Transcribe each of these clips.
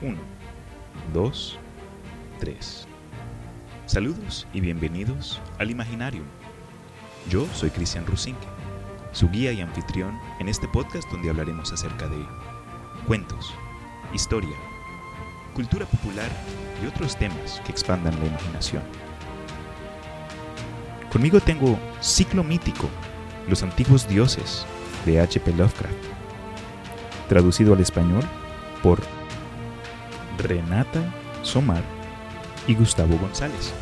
1, 2, 3. Saludos y bienvenidos al Imaginarium. Yo soy Cristian Rusinque, su guía y anfitrión en este podcast donde hablaremos acerca de cuentos, historia, cultura popular y otros temas que expandan la imaginación. Conmigo tengo Ciclo Mítico, los antiguos dioses de H.P. Lovecraft, traducido al español por Renata Somar y Gustavo González.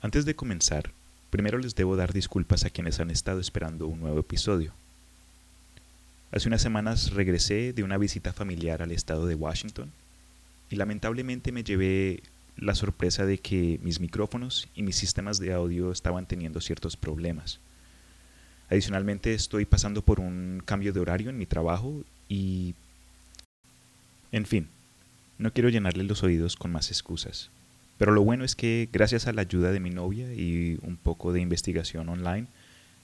Antes de comenzar, primero les debo dar disculpas a quienes han estado esperando un nuevo episodio. Hace unas semanas regresé de una visita familiar al estado de Washington y lamentablemente me llevé la sorpresa de que mis micrófonos y mis sistemas de audio estaban teniendo ciertos problemas. Adicionalmente estoy pasando por un cambio de horario en mi trabajo y... En fin, no quiero llenarle los oídos con más excusas. Pero lo bueno es que gracias a la ayuda de mi novia y un poco de investigación online,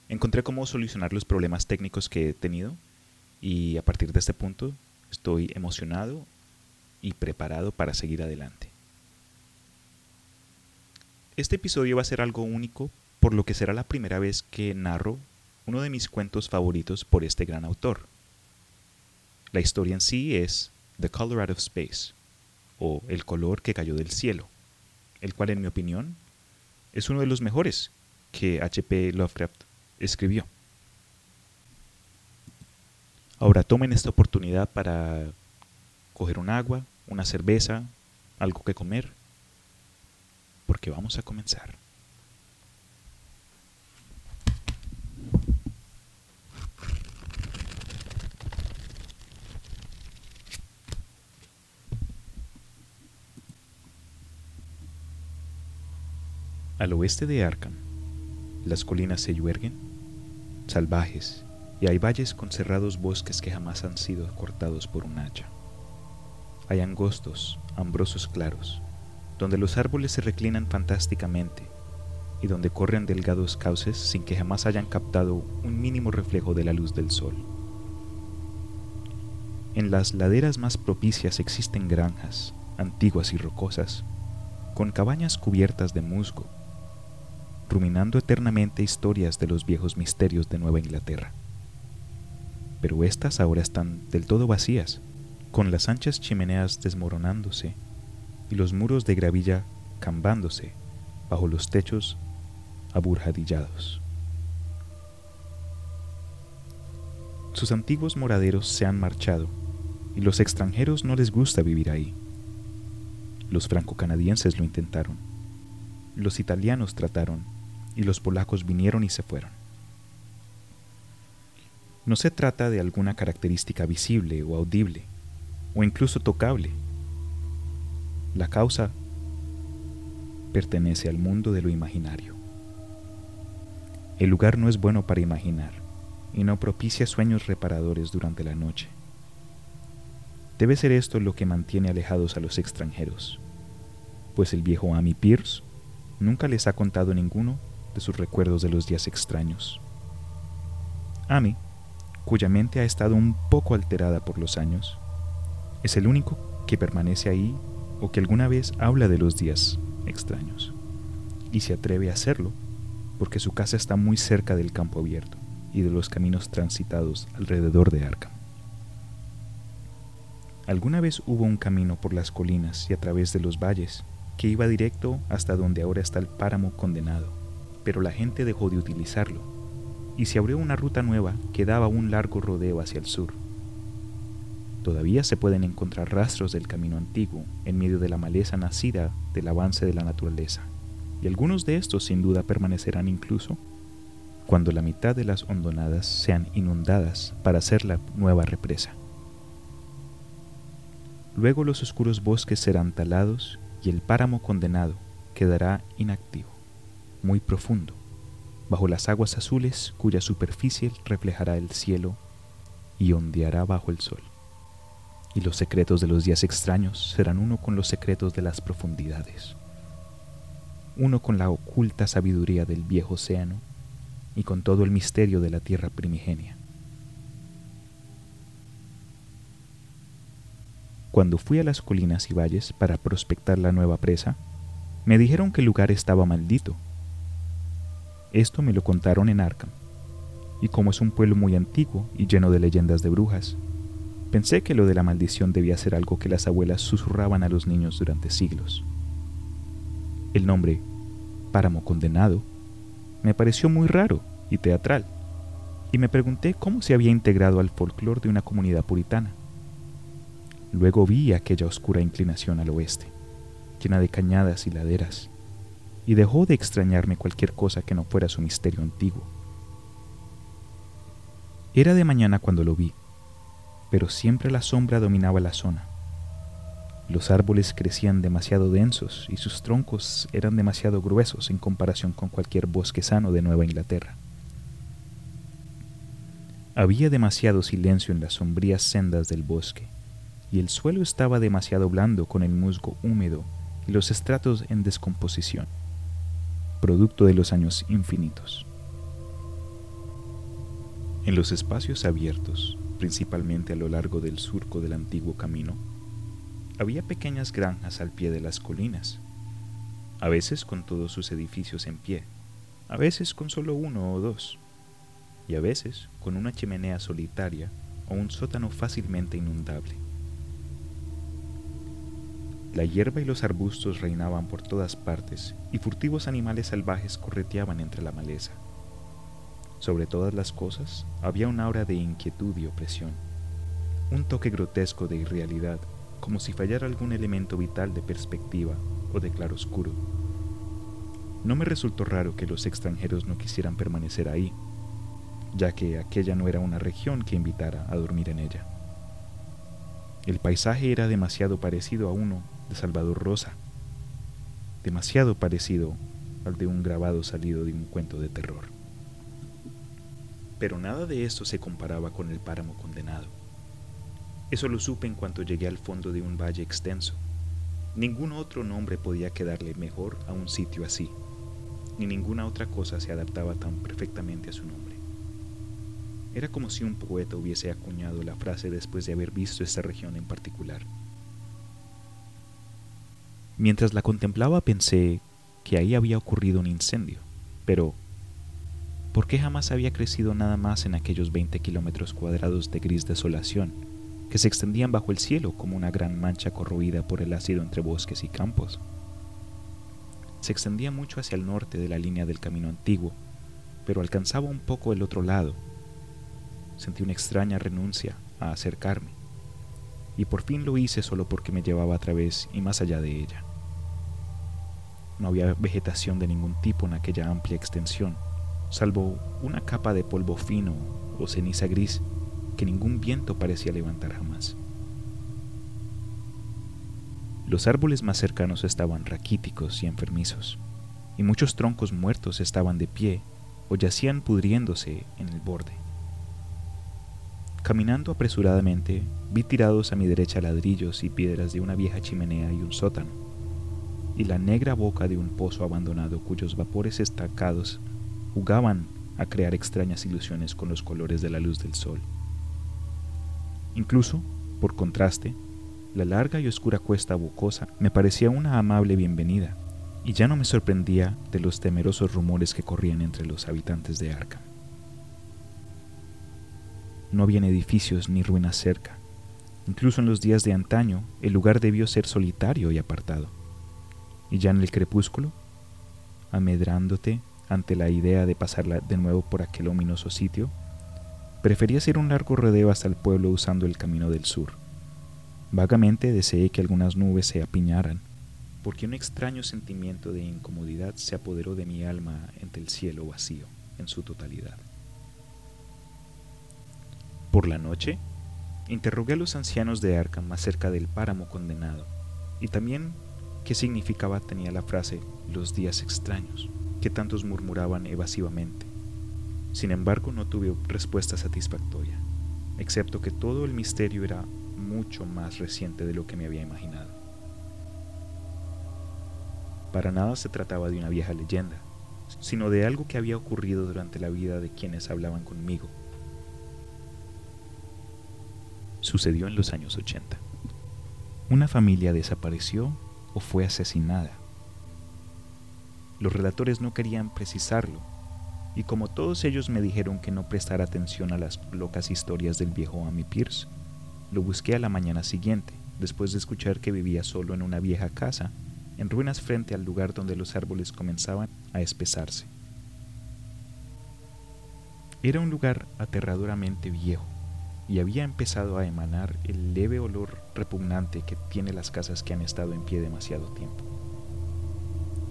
encontré cómo solucionar los problemas técnicos que he tenido y a partir de este punto estoy emocionado y preparado para seguir adelante. Este episodio va a ser algo único por lo que será la primera vez que narro uno de mis cuentos favoritos por este gran autor. La historia en sí es The Color Out of Space, o El color que cayó del cielo, el cual en mi opinión es uno de los mejores que H.P. Lovecraft escribió. Ahora tomen esta oportunidad para coger un agua, una cerveza, algo que comer, porque vamos a comenzar. Al oeste de Arkham, las colinas se lluerguen, salvajes, y hay valles con cerrados bosques que jamás han sido cortados por un hacha. Hay angostos, ambrosos claros, donde los árboles se reclinan fantásticamente y donde corren delgados cauces sin que jamás hayan captado un mínimo reflejo de la luz del sol. En las laderas más propicias existen granjas, antiguas y rocosas, con cabañas cubiertas de musgo, ruminando eternamente historias de los viejos misterios de Nueva Inglaterra. Pero estas ahora están del todo vacías, con las anchas chimeneas desmoronándose y los muros de gravilla cambándose bajo los techos aburjadillados. Sus antiguos moraderos se han marchado y los extranjeros no les gusta vivir ahí. Los franco-canadienses lo intentaron, los italianos trataron y los polacos vinieron y se fueron. No se trata de alguna característica visible o audible, o incluso tocable. La causa pertenece al mundo de lo imaginario. El lugar no es bueno para imaginar y no propicia sueños reparadores durante la noche. Debe ser esto lo que mantiene alejados a los extranjeros, pues el viejo Amy Pierce nunca les ha contado ninguno de sus recuerdos de los días extraños. Amy, cuya mente ha estado un poco alterada por los años, es el único que permanece ahí o que alguna vez habla de los días extraños. Y se atreve a hacerlo porque su casa está muy cerca del campo abierto y de los caminos transitados alrededor de Arkham. Alguna vez hubo un camino por las colinas y a través de los valles que iba directo hasta donde ahora está el páramo condenado pero la gente dejó de utilizarlo, y se abrió una ruta nueva que daba un largo rodeo hacia el sur. Todavía se pueden encontrar rastros del camino antiguo en medio de la maleza nacida del avance de la naturaleza, y algunos de estos sin duda permanecerán incluso cuando la mitad de las hondonadas sean inundadas para hacer la nueva represa. Luego los oscuros bosques serán talados y el páramo condenado quedará inactivo muy profundo, bajo las aguas azules cuya superficie reflejará el cielo y ondeará bajo el sol. Y los secretos de los días extraños serán uno con los secretos de las profundidades, uno con la oculta sabiduría del viejo océano y con todo el misterio de la tierra primigenia. Cuando fui a las colinas y valles para prospectar la nueva presa, me dijeron que el lugar estaba maldito. Esto me lo contaron en Arkham, y como es un pueblo muy antiguo y lleno de leyendas de brujas, pensé que lo de la maldición debía ser algo que las abuelas susurraban a los niños durante siglos. El nombre, Páramo Condenado, me pareció muy raro y teatral, y me pregunté cómo se había integrado al folclore de una comunidad puritana. Luego vi aquella oscura inclinación al oeste, llena de cañadas y laderas, y dejó de extrañarme cualquier cosa que no fuera su misterio antiguo. Era de mañana cuando lo vi, pero siempre la sombra dominaba la zona. Los árboles crecían demasiado densos y sus troncos eran demasiado gruesos en comparación con cualquier bosque sano de Nueva Inglaterra. Había demasiado silencio en las sombrías sendas del bosque, y el suelo estaba demasiado blando con el musgo húmedo y los estratos en descomposición, producto de los años infinitos. En los espacios abiertos, principalmente a lo largo del surco del antiguo camino, había pequeñas granjas al pie de las colinas, a veces con todos sus edificios en pie, a veces con solo uno o dos, y a veces con una chimenea solitaria o un sótano fácilmente inundable. La hierba y los arbustos reinaban por todas partes y furtivos animales salvajes correteaban entre la maleza. Sobre todas las cosas había un aura de inquietud y opresión, un toque grotesco de irrealidad, como si fallara algún elemento vital de perspectiva o de claroscuro. No me resultó raro que los extranjeros no quisieran permanecer ahí, ya que aquella no era una región que invitara a dormir en ella. El paisaje era demasiado parecido a uno de Salvador Rosa, demasiado parecido al de un grabado salido de un cuento de terror. Pero nada de esto se comparaba con el páramo condenado. Eso lo supe en cuanto llegué al fondo de un valle extenso. Ningún otro nombre podía quedarle mejor a un sitio así, ni ninguna otra cosa se adaptaba tan perfectamente a su nombre. Era como si un poeta hubiese acuñado la frase después de haber visto esta región en particular. Mientras la contemplaba pensé que ahí había ocurrido un incendio, pero ¿por qué jamás había crecido nada más en aquellos 20 kilómetros cuadrados de gris desolación que se extendían bajo el cielo como una gran mancha corroída por el ácido entre bosques y campos? Se extendía mucho hacia el norte de la línea del camino antiguo, pero alcanzaba un poco el otro lado. Sentí una extraña renuncia a acercarme, y por fin lo hice solo porque me llevaba a través y más allá de ella. No había vegetación de ningún tipo en aquella amplia extensión, salvo una capa de polvo fino o ceniza gris que ningún viento parecía levantar jamás. Los árboles más cercanos estaban raquíticos y enfermizos, y muchos troncos muertos estaban de pie o yacían pudriéndose en el borde. Caminando apresuradamente, vi tirados a mi derecha ladrillos y piedras de una vieja chimenea y un sótano y la negra boca de un pozo abandonado cuyos vapores estancados jugaban a crear extrañas ilusiones con los colores de la luz del sol. Incluso, por contraste, la larga y oscura cuesta bocosa me parecía una amable bienvenida, y ya no me sorprendía de los temerosos rumores que corrían entre los habitantes de Arkham. No habían edificios ni ruinas cerca. Incluso en los días de antaño, el lugar debió ser solitario y apartado y ya en el crepúsculo, amedrándote ante la idea de pasarla de nuevo por aquel ominoso sitio, preferí hacer un largo rodeo hasta el pueblo usando el camino del sur. Vagamente deseé que algunas nubes se apiñaran, porque un extraño sentimiento de incomodidad se apoderó de mi alma entre el cielo vacío en su totalidad. Por la noche, interrogué a los ancianos de Arkham acerca del páramo condenado, y también ¿Qué significaba tenía la frase los días extraños, que tantos murmuraban evasivamente? Sin embargo, no tuve respuesta satisfactoria, excepto que todo el misterio era mucho más reciente de lo que me había imaginado. Para nada se trataba de una vieja leyenda, sino de algo que había ocurrido durante la vida de quienes hablaban conmigo. Sucedió en los años 80. Una familia desapareció o fue asesinada. Los relatores no querían precisarlo, y como todos ellos me dijeron que no prestara atención a las locas historias del viejo Amy Pierce, lo busqué a la mañana siguiente, después de escuchar que vivía solo en una vieja casa, en ruinas frente al lugar donde los árboles comenzaban a espesarse. Era un lugar aterradoramente viejo y había empezado a emanar el leve olor repugnante que tiene las casas que han estado en pie demasiado tiempo.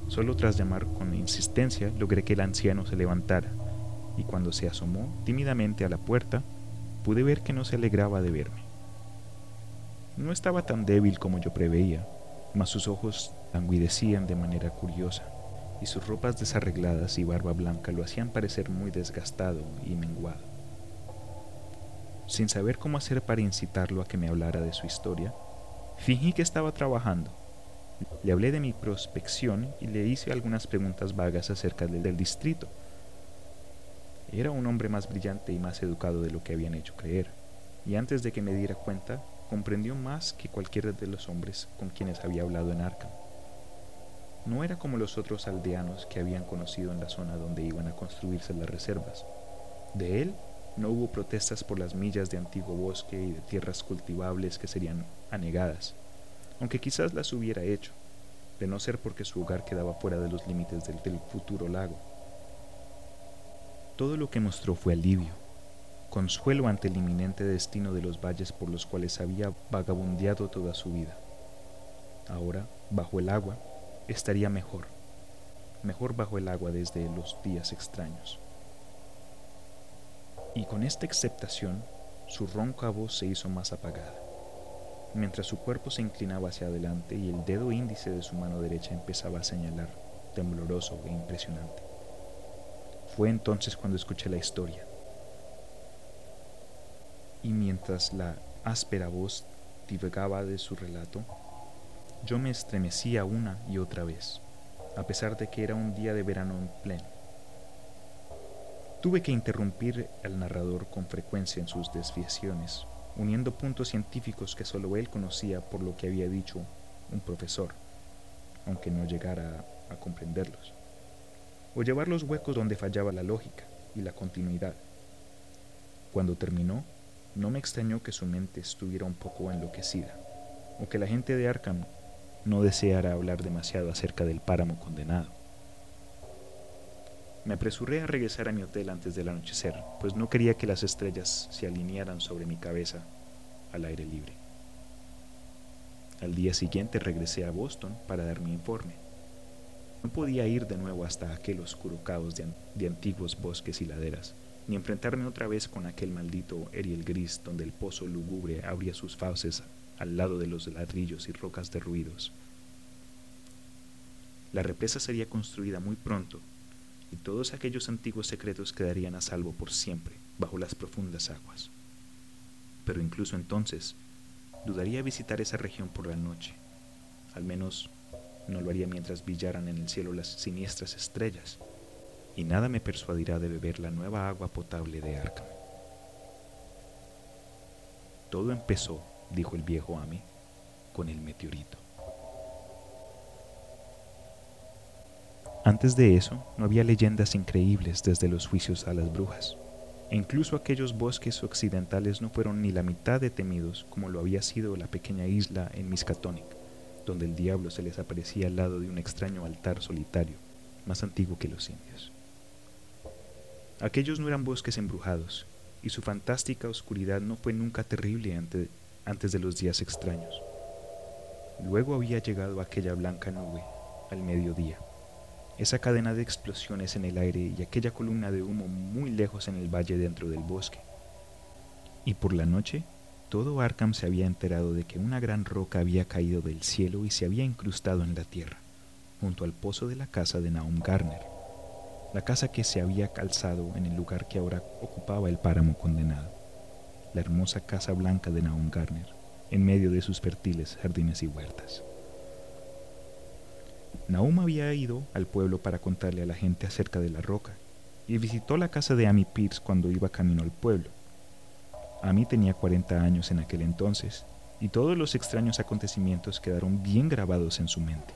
Solo tras llamar con insistencia logré que el anciano se levantara, y cuando se asomó tímidamente a la puerta, pude ver que no se alegraba de verme. No estaba tan débil como yo preveía, mas sus ojos languidecían de manera curiosa, y sus ropas desarregladas y barba blanca lo hacían parecer muy desgastado y menguado. Sin saber cómo hacer para incitarlo a que me hablara de su historia, fingí que estaba trabajando le hablé de mi prospección y le hice algunas preguntas vagas acerca del, distrito. Era un hombre más brillante y más educado de lo que habían hecho creer, y antes de que me diera cuenta, comprendió más que cualquiera de los hombres con quienes había hablado en Arkham. No era como los otros aldeanos que habían conocido en la zona donde iban a construirse las reservas. De él no hubo protestas por las millas de antiguo bosque y de tierras cultivables que serían anegadas aunque quizás las hubiera hecho, de no ser porque su hogar quedaba fuera de los límites del, futuro lago. Todo lo que mostró fue alivio, consuelo ante el inminente destino de los valles por los cuales había vagabundeado toda su vida. Ahora, bajo el agua, estaría mejor, mejor bajo el agua desde los días extraños. Y con esta aceptación, su ronca voz se hizo más apagada mientras su cuerpo se inclinaba hacia adelante y el dedo índice de su mano derecha empezaba a señalar, tembloroso e impresionante. Fue entonces cuando escuché la historia. Y mientras la áspera voz divagaba de su relato, yo me estremecía una y otra vez, a pesar de que era un día de verano en pleno. Tuve que interrumpir al narrador con frecuencia en sus desviaciones uniendo puntos científicos que solo él conocía por lo que había dicho un profesor, aunque no llegara a, comprenderlos, o llevar los huecos donde fallaba la lógica y la continuidad. Cuando terminó, no me extrañó que su mente estuviera un poco enloquecida, o que la gente de Arkham no deseara hablar demasiado acerca del páramo condenado. Me apresuré a regresar a mi hotel antes del anochecer, pues no quería que las estrellas se alinearan sobre mi cabeza al aire libre. Al día siguiente regresé a Boston para dar mi informe. No podía ir de nuevo hasta aquel oscuro caos de, antiguos bosques y laderas, ni enfrentarme otra vez con aquel maldito Eriel gris donde el pozo lúgubre abría sus fauces al lado de los ladrillos y rocas derruidos. La represa sería construida muy pronto y todos aquellos antiguos secretos quedarían a salvo por siempre bajo las profundas aguas. Pero incluso entonces, dudaría visitar esa región por la noche. Al menos no lo haría mientras brillaran en el cielo las siniestras estrellas, y nada me persuadirá de beber la nueva agua potable de Arkham. Todo empezó, dijo el viejo Amy, con el meteorito. Antes de eso, no había leyendas increíbles desde los juicios a las brujas. E incluso aquellos bosques occidentales no fueron ni la mitad de temidos como lo había sido la pequeña isla en Miskatonic, donde el diablo se les aparecía al lado de un extraño altar solitario, más antiguo que los indios. Aquellos no eran bosques embrujados, y su fantástica oscuridad no fue nunca terrible antes de los días extraños. Luego había llegado aquella blanca nube al mediodía esa cadena de explosiones en el aire y aquella columna de humo muy lejos en el valle dentro del bosque. Y por la noche, todo Arkham se había enterado de que una gran roca había caído del cielo y se había incrustado en la tierra, junto al pozo de la casa de Naum Garner, la casa que se había calzado en el lugar que ahora ocupaba el páramo condenado, la hermosa casa blanca de Naum Garner, en medio de sus fértiles jardines y huertas. Nahum había ido al pueblo para contarle a la gente acerca de la roca y visitó la casa de Amy Pierce cuando iba camino al pueblo. Amy tenía 40 años en aquel entonces y todos los extraños acontecimientos quedaron bien grabados en su mente.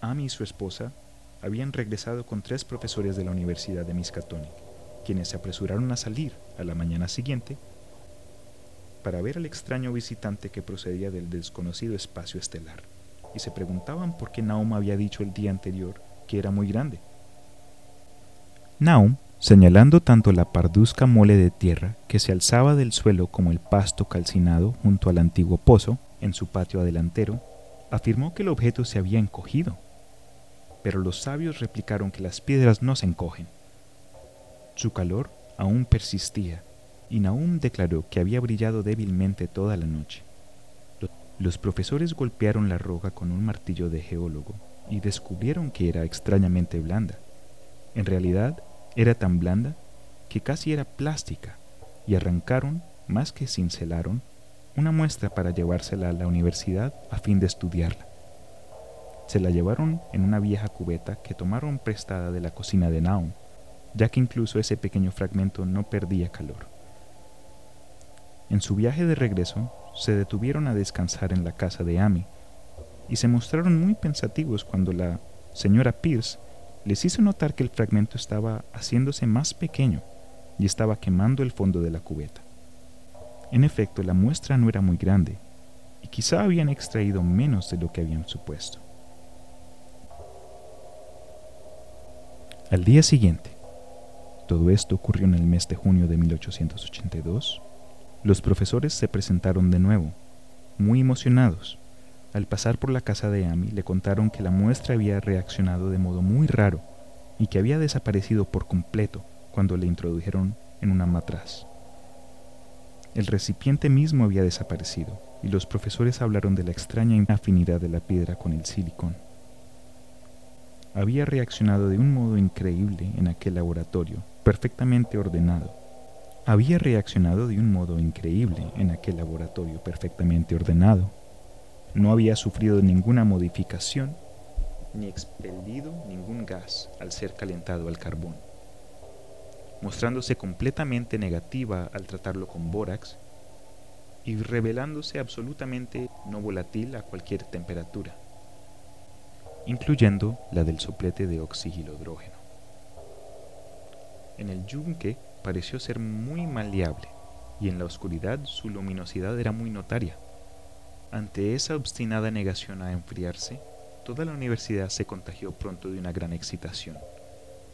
Amy y su esposa habían regresado con tres profesores de la Universidad de Miskatonic, quienes se apresuraron a salir a la mañana siguiente para ver al extraño visitante que procedía del desconocido espacio estelar, y se preguntaban por qué Naum había dicho el día anterior que era muy grande. Naum, señalando tanto la parduzca mole de tierra que se alzaba del suelo como el pasto calcinado junto al antiguo pozo en su patio adelantero, afirmó que el objeto se había encogido. Pero los sabios replicaron que las piedras no se encogen. Su calor aún persistía y Naum declaró que había brillado débilmente toda la noche. Los profesores golpearon la roca con un martillo de geólogo y descubrieron que era extrañamente blanda. En realidad, era tan blanda que casi era plástica y arrancaron, más que cincelaron, una muestra para llevársela a la universidad a fin de estudiarla. Se la llevaron en una vieja cubeta que tomaron prestada de la cocina de Naum, ya que incluso ese pequeño fragmento no perdía calor. En su viaje de regreso, se detuvieron a descansar en la casa de Amy y se mostraron muy pensativos cuando la señora Pierce les hizo notar que el fragmento estaba haciéndose más pequeño y estaba quemando el fondo de la cubeta. En efecto, la muestra no era muy grande y quizá habían extraído menos de lo que habían supuesto. Al día siguiente, todo esto ocurrió en el mes de junio de 1882, los profesores se presentaron de nuevo, muy emocionados. Al pasar por la casa de Amy le contaron que la muestra había reaccionado de modo muy raro y que había desaparecido por completo cuando le introdujeron en una matraz. El recipiente mismo había desaparecido y los profesores hablaron de la extraña afinidad de la piedra con el silicón. Había reaccionado de un modo increíble en aquel laboratorio, perfectamente ordenado, había reaccionado de un modo increíble en aquel laboratorio perfectamente ordenado. No había sufrido ninguna modificación ni expelido ningún gas al ser calentado al carbón, mostrándose completamente negativa al tratarlo con bórax y revelándose absolutamente no volátil a cualquier temperatura, incluyendo la del soplete de oxihidrógeno. En el yunque pareció ser muy maleable, y en la oscuridad su luminosidad era muy notaria. Ante esa obstinada negación a enfriarse, toda la universidad se contagió pronto de una gran excitación,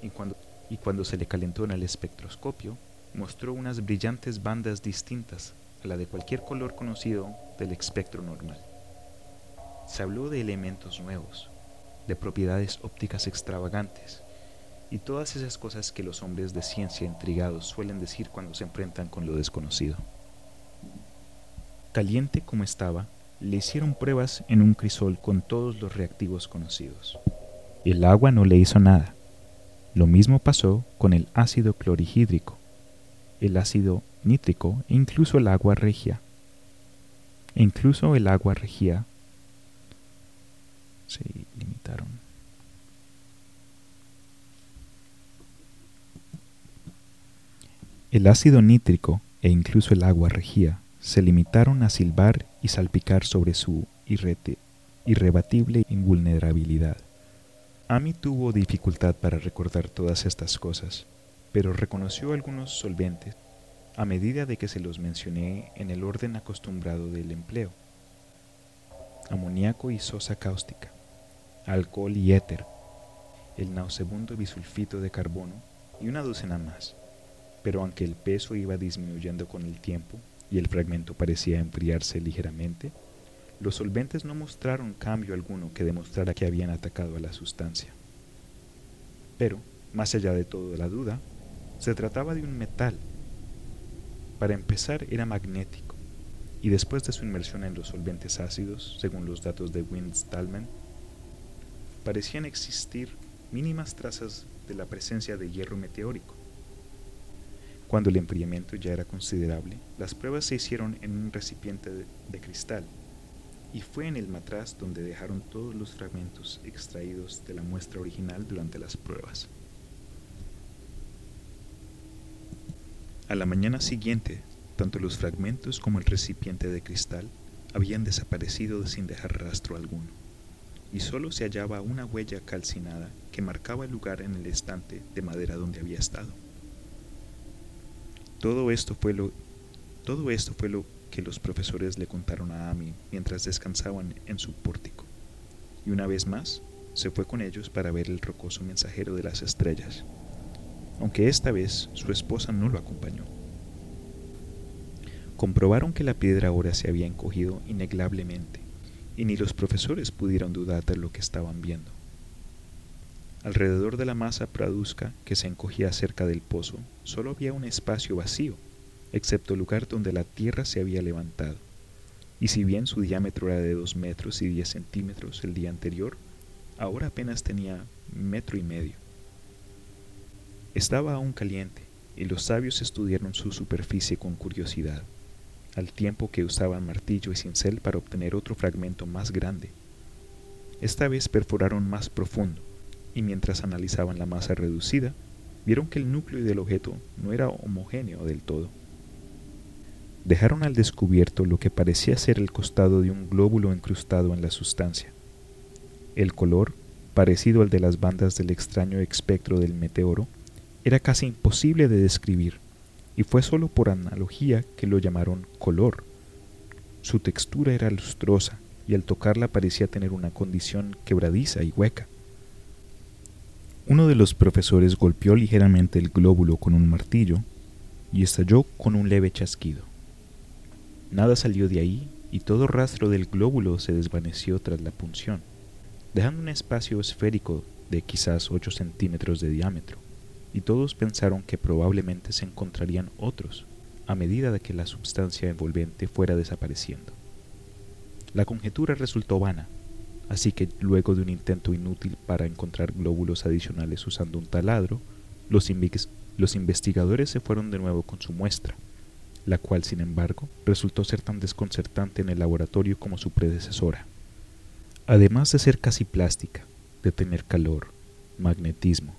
y cuando, y cuando se le calentó en el espectroscopio, mostró unas brillantes bandas distintas a la de cualquier color conocido del espectro normal. Se habló de elementos nuevos, de propiedades ópticas extravagantes, y todas esas cosas que los hombres de ciencia intrigados suelen decir cuando se enfrentan con lo desconocido. Caliente como estaba, le hicieron pruebas en un crisol con todos los reactivos conocidos. El agua no le hizo nada. Lo mismo pasó con el ácido clorihídrico, el ácido nítrico e incluso el agua regia. E incluso el agua regia se limitaron. El ácido nítrico e incluso el agua regía se limitaron a silbar y salpicar sobre su irrebatible invulnerabilidad. Amy tuvo dificultad para recordar todas estas cosas, pero reconoció algunos solventes a medida de que se los mencioné en el orden acostumbrado del empleo. Amoníaco y sosa cáustica, alcohol y éter, el nausebundo bisulfito de carbono y una docena más pero aunque el peso iba disminuyendo con el tiempo y el fragmento parecía enfriarse ligeramente, los solventes no mostraron cambio alguno que demostrara que habían atacado a la sustancia. Pero, más allá de todo la duda, se trataba de un metal. Para empezar, era magnético, y después de su inmersión en los solventes ácidos, según los datos de Wind-Stallman, parecían existir mínimas trazas de la presencia de hierro meteórico. Cuando el enfriamiento ya era considerable, las pruebas se hicieron en un recipiente de, cristal y fue en el matraz donde dejaron todos los fragmentos extraídos de la muestra original durante las pruebas. A la mañana siguiente Tanto los fragmentos como el recipiente de cristal habían desaparecido sin dejar rastro alguno, y solo se hallaba una huella calcinada que marcaba el lugar en el estante de madera donde había estado. Todo esto fue lo, todo esto fue lo que los profesores le contaron a Amy mientras descansaban en su pórtico, y una vez más se fue con ellos para ver el rocoso mensajero de las estrellas, aunque esta vez su esposa no lo acompañó. Comprobaron que la piedra ahora se había encogido ineglablemente, y ni los profesores pudieron dudar de lo que estaban viendo. Alrededor de la masa praduzca que se encogía cerca del pozo, solo había un espacio vacío, excepto el lugar donde la tierra se había levantado, y si bien su diámetro era de dos metros y diez centímetros el día anterior, ahora apenas tenía metro y medio. Estaba aún caliente, y los sabios estudiaron su superficie con curiosidad al tiempo que usaban martillo y cincel para obtener otro fragmento más grande. Esta vez perforaron más profundo, y mientras analizaban la masa reducida, vieron que el núcleo del objeto no era homogéneo del todo. Dejaron al descubierto lo que parecía ser el costado de un glóbulo incrustado en la sustancia. El color, parecido al de las bandas del extraño espectro del meteoro, era casi imposible de describir y fue solo por analogía que lo llamaron color. Su textura era lustrosa y al tocarla parecía tener una condición quebradiza y hueca. Uno de los profesores golpeó ligeramente el glóbulo con un martillo y estalló con un leve chasquido. Nada salió de ahí y todo rastro del glóbulo se desvaneció tras la punción, dejando un espacio esférico de quizás 8 centímetros de diámetro y todos pensaron que probablemente se encontrarían otros a medida de que la sustancia envolvente fuera desapareciendo. La conjetura resultó vana, así que luego de un intento inútil para encontrar glóbulos adicionales usando un taladro, los, los investigadores se fueron de nuevo con su muestra, la cual sin embargo resultó ser tan desconcertante en el laboratorio como su predecesora. Además de ser casi plástica, de tener calor, magnetismo,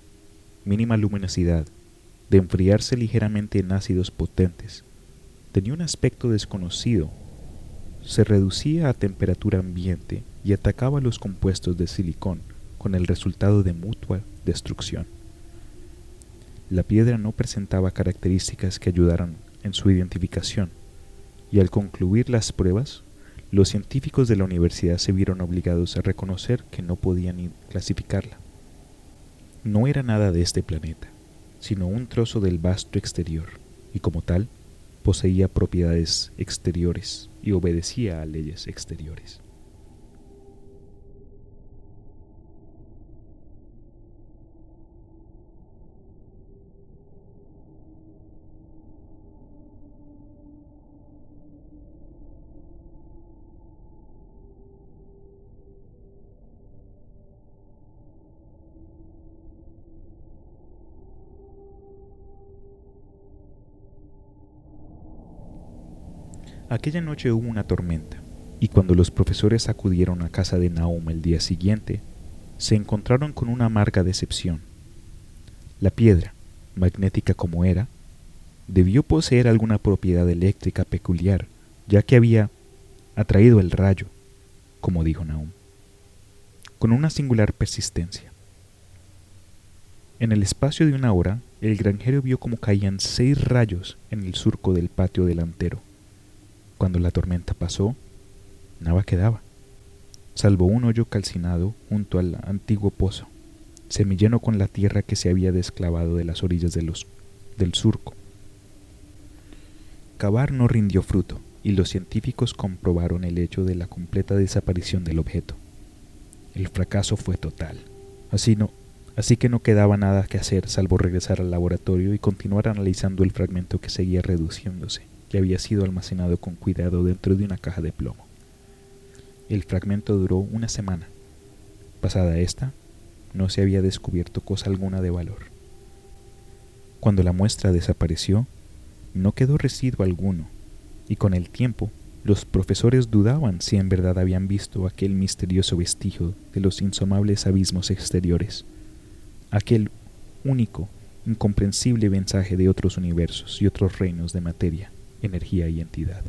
mínima luminosidad, de enfriarse ligeramente en ácidos potentes. Tenía un aspecto desconocido. Se reducía a temperatura ambiente y atacaba los compuestos de silicón con el resultado de mutua destrucción. La piedra no presentaba características que ayudaran en su identificación, y al concluir las pruebas, los científicos de la universidad se vieron obligados a reconocer que no podían clasificarla no era nada de este planeta, sino un trozo del vasto exterior, y como tal, poseía propiedades exteriores y obedecía a leyes exteriores. Aquella noche hubo una tormenta, y cuando los profesores acudieron a casa de Naum el día siguiente, se encontraron con una amarga decepción. La piedra, magnética como era, debió poseer alguna propiedad eléctrica peculiar, ya que había atraído el rayo, como dijo Naum, con una singular persistencia. En el espacio de una hora, el granjero vio como caían seis rayos en el surco del patio delantero. Cuando la tormenta pasó, nada quedaba, salvo un hoyo calcinado junto al antiguo pozo, semilleno con la tierra que se había desclavado de las orillas del surco. Cavar no rindió fruto, y los científicos comprobaron el hecho de la completa desaparición del objeto. El fracaso fue total. Así no, así que no quedaba nada que hacer salvo regresar al laboratorio y continuar analizando el fragmento que seguía reduciéndose que había sido almacenado con cuidado dentro de una caja de plomo. El fragmento duró una semana. Pasada esta, no se había descubierto cosa alguna de valor. Cuando la muestra desapareció, no quedó residuo alguno, y con el tiempo los profesores dudaban si en verdad habían visto aquel misterioso vestigio de los insomables abismos exteriores, aquel único, incomprensible mensaje de otros universos y otros reinos de materia energía y entidad.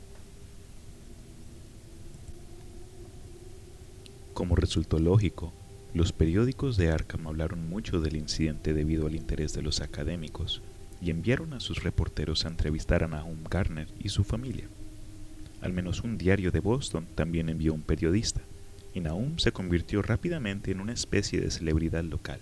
Como resultó lógico, los periódicos de Arkham hablaron mucho del incidente debido al interés de los académicos y enviaron a sus reporteros a entrevistar a Nahum Garner y su familia. Al menos un diario de Boston también envió un periodista, y Nahum se convirtió rápidamente en una especie de celebridad local.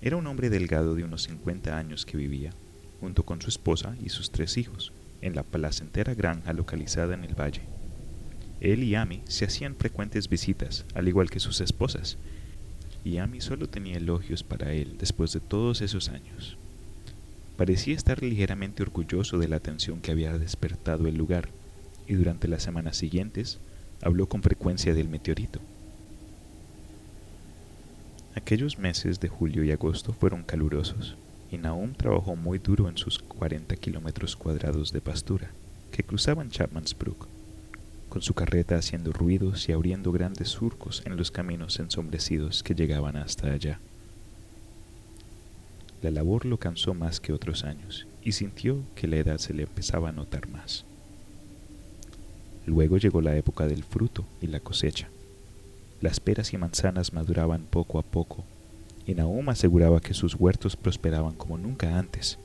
Era un hombre delgado de unos 50 años que vivía, junto con su esposa y sus tres hijos, en la placentera granja localizada en el valle. Él y Amy se hacían frecuentes visitas, al igual que sus esposas, y Amy solo tenía elogios para él después de todos esos años. Parecía estar ligeramente orgulloso de la atención que había despertado el lugar, y durante las semanas siguientes habló con frecuencia del meteorito. Aquellos meses de julio y agosto fueron calurosos, y Nahum trabajó muy duro en sus 40 kilómetros cuadrados de pastura que cruzaban Chapman's Brook con su carreta haciendo ruidos y abriendo grandes surcos en los caminos ensombrecidos que llegaban hasta allá. La labor lo cansó más que otros años y sintió que la edad se le empezaba a notar más. Luego llegó la época del fruto y la cosecha. Las peras y manzanas maduraban poco a poco y Nahum aseguraba que sus huertos prosperaban como nunca antes.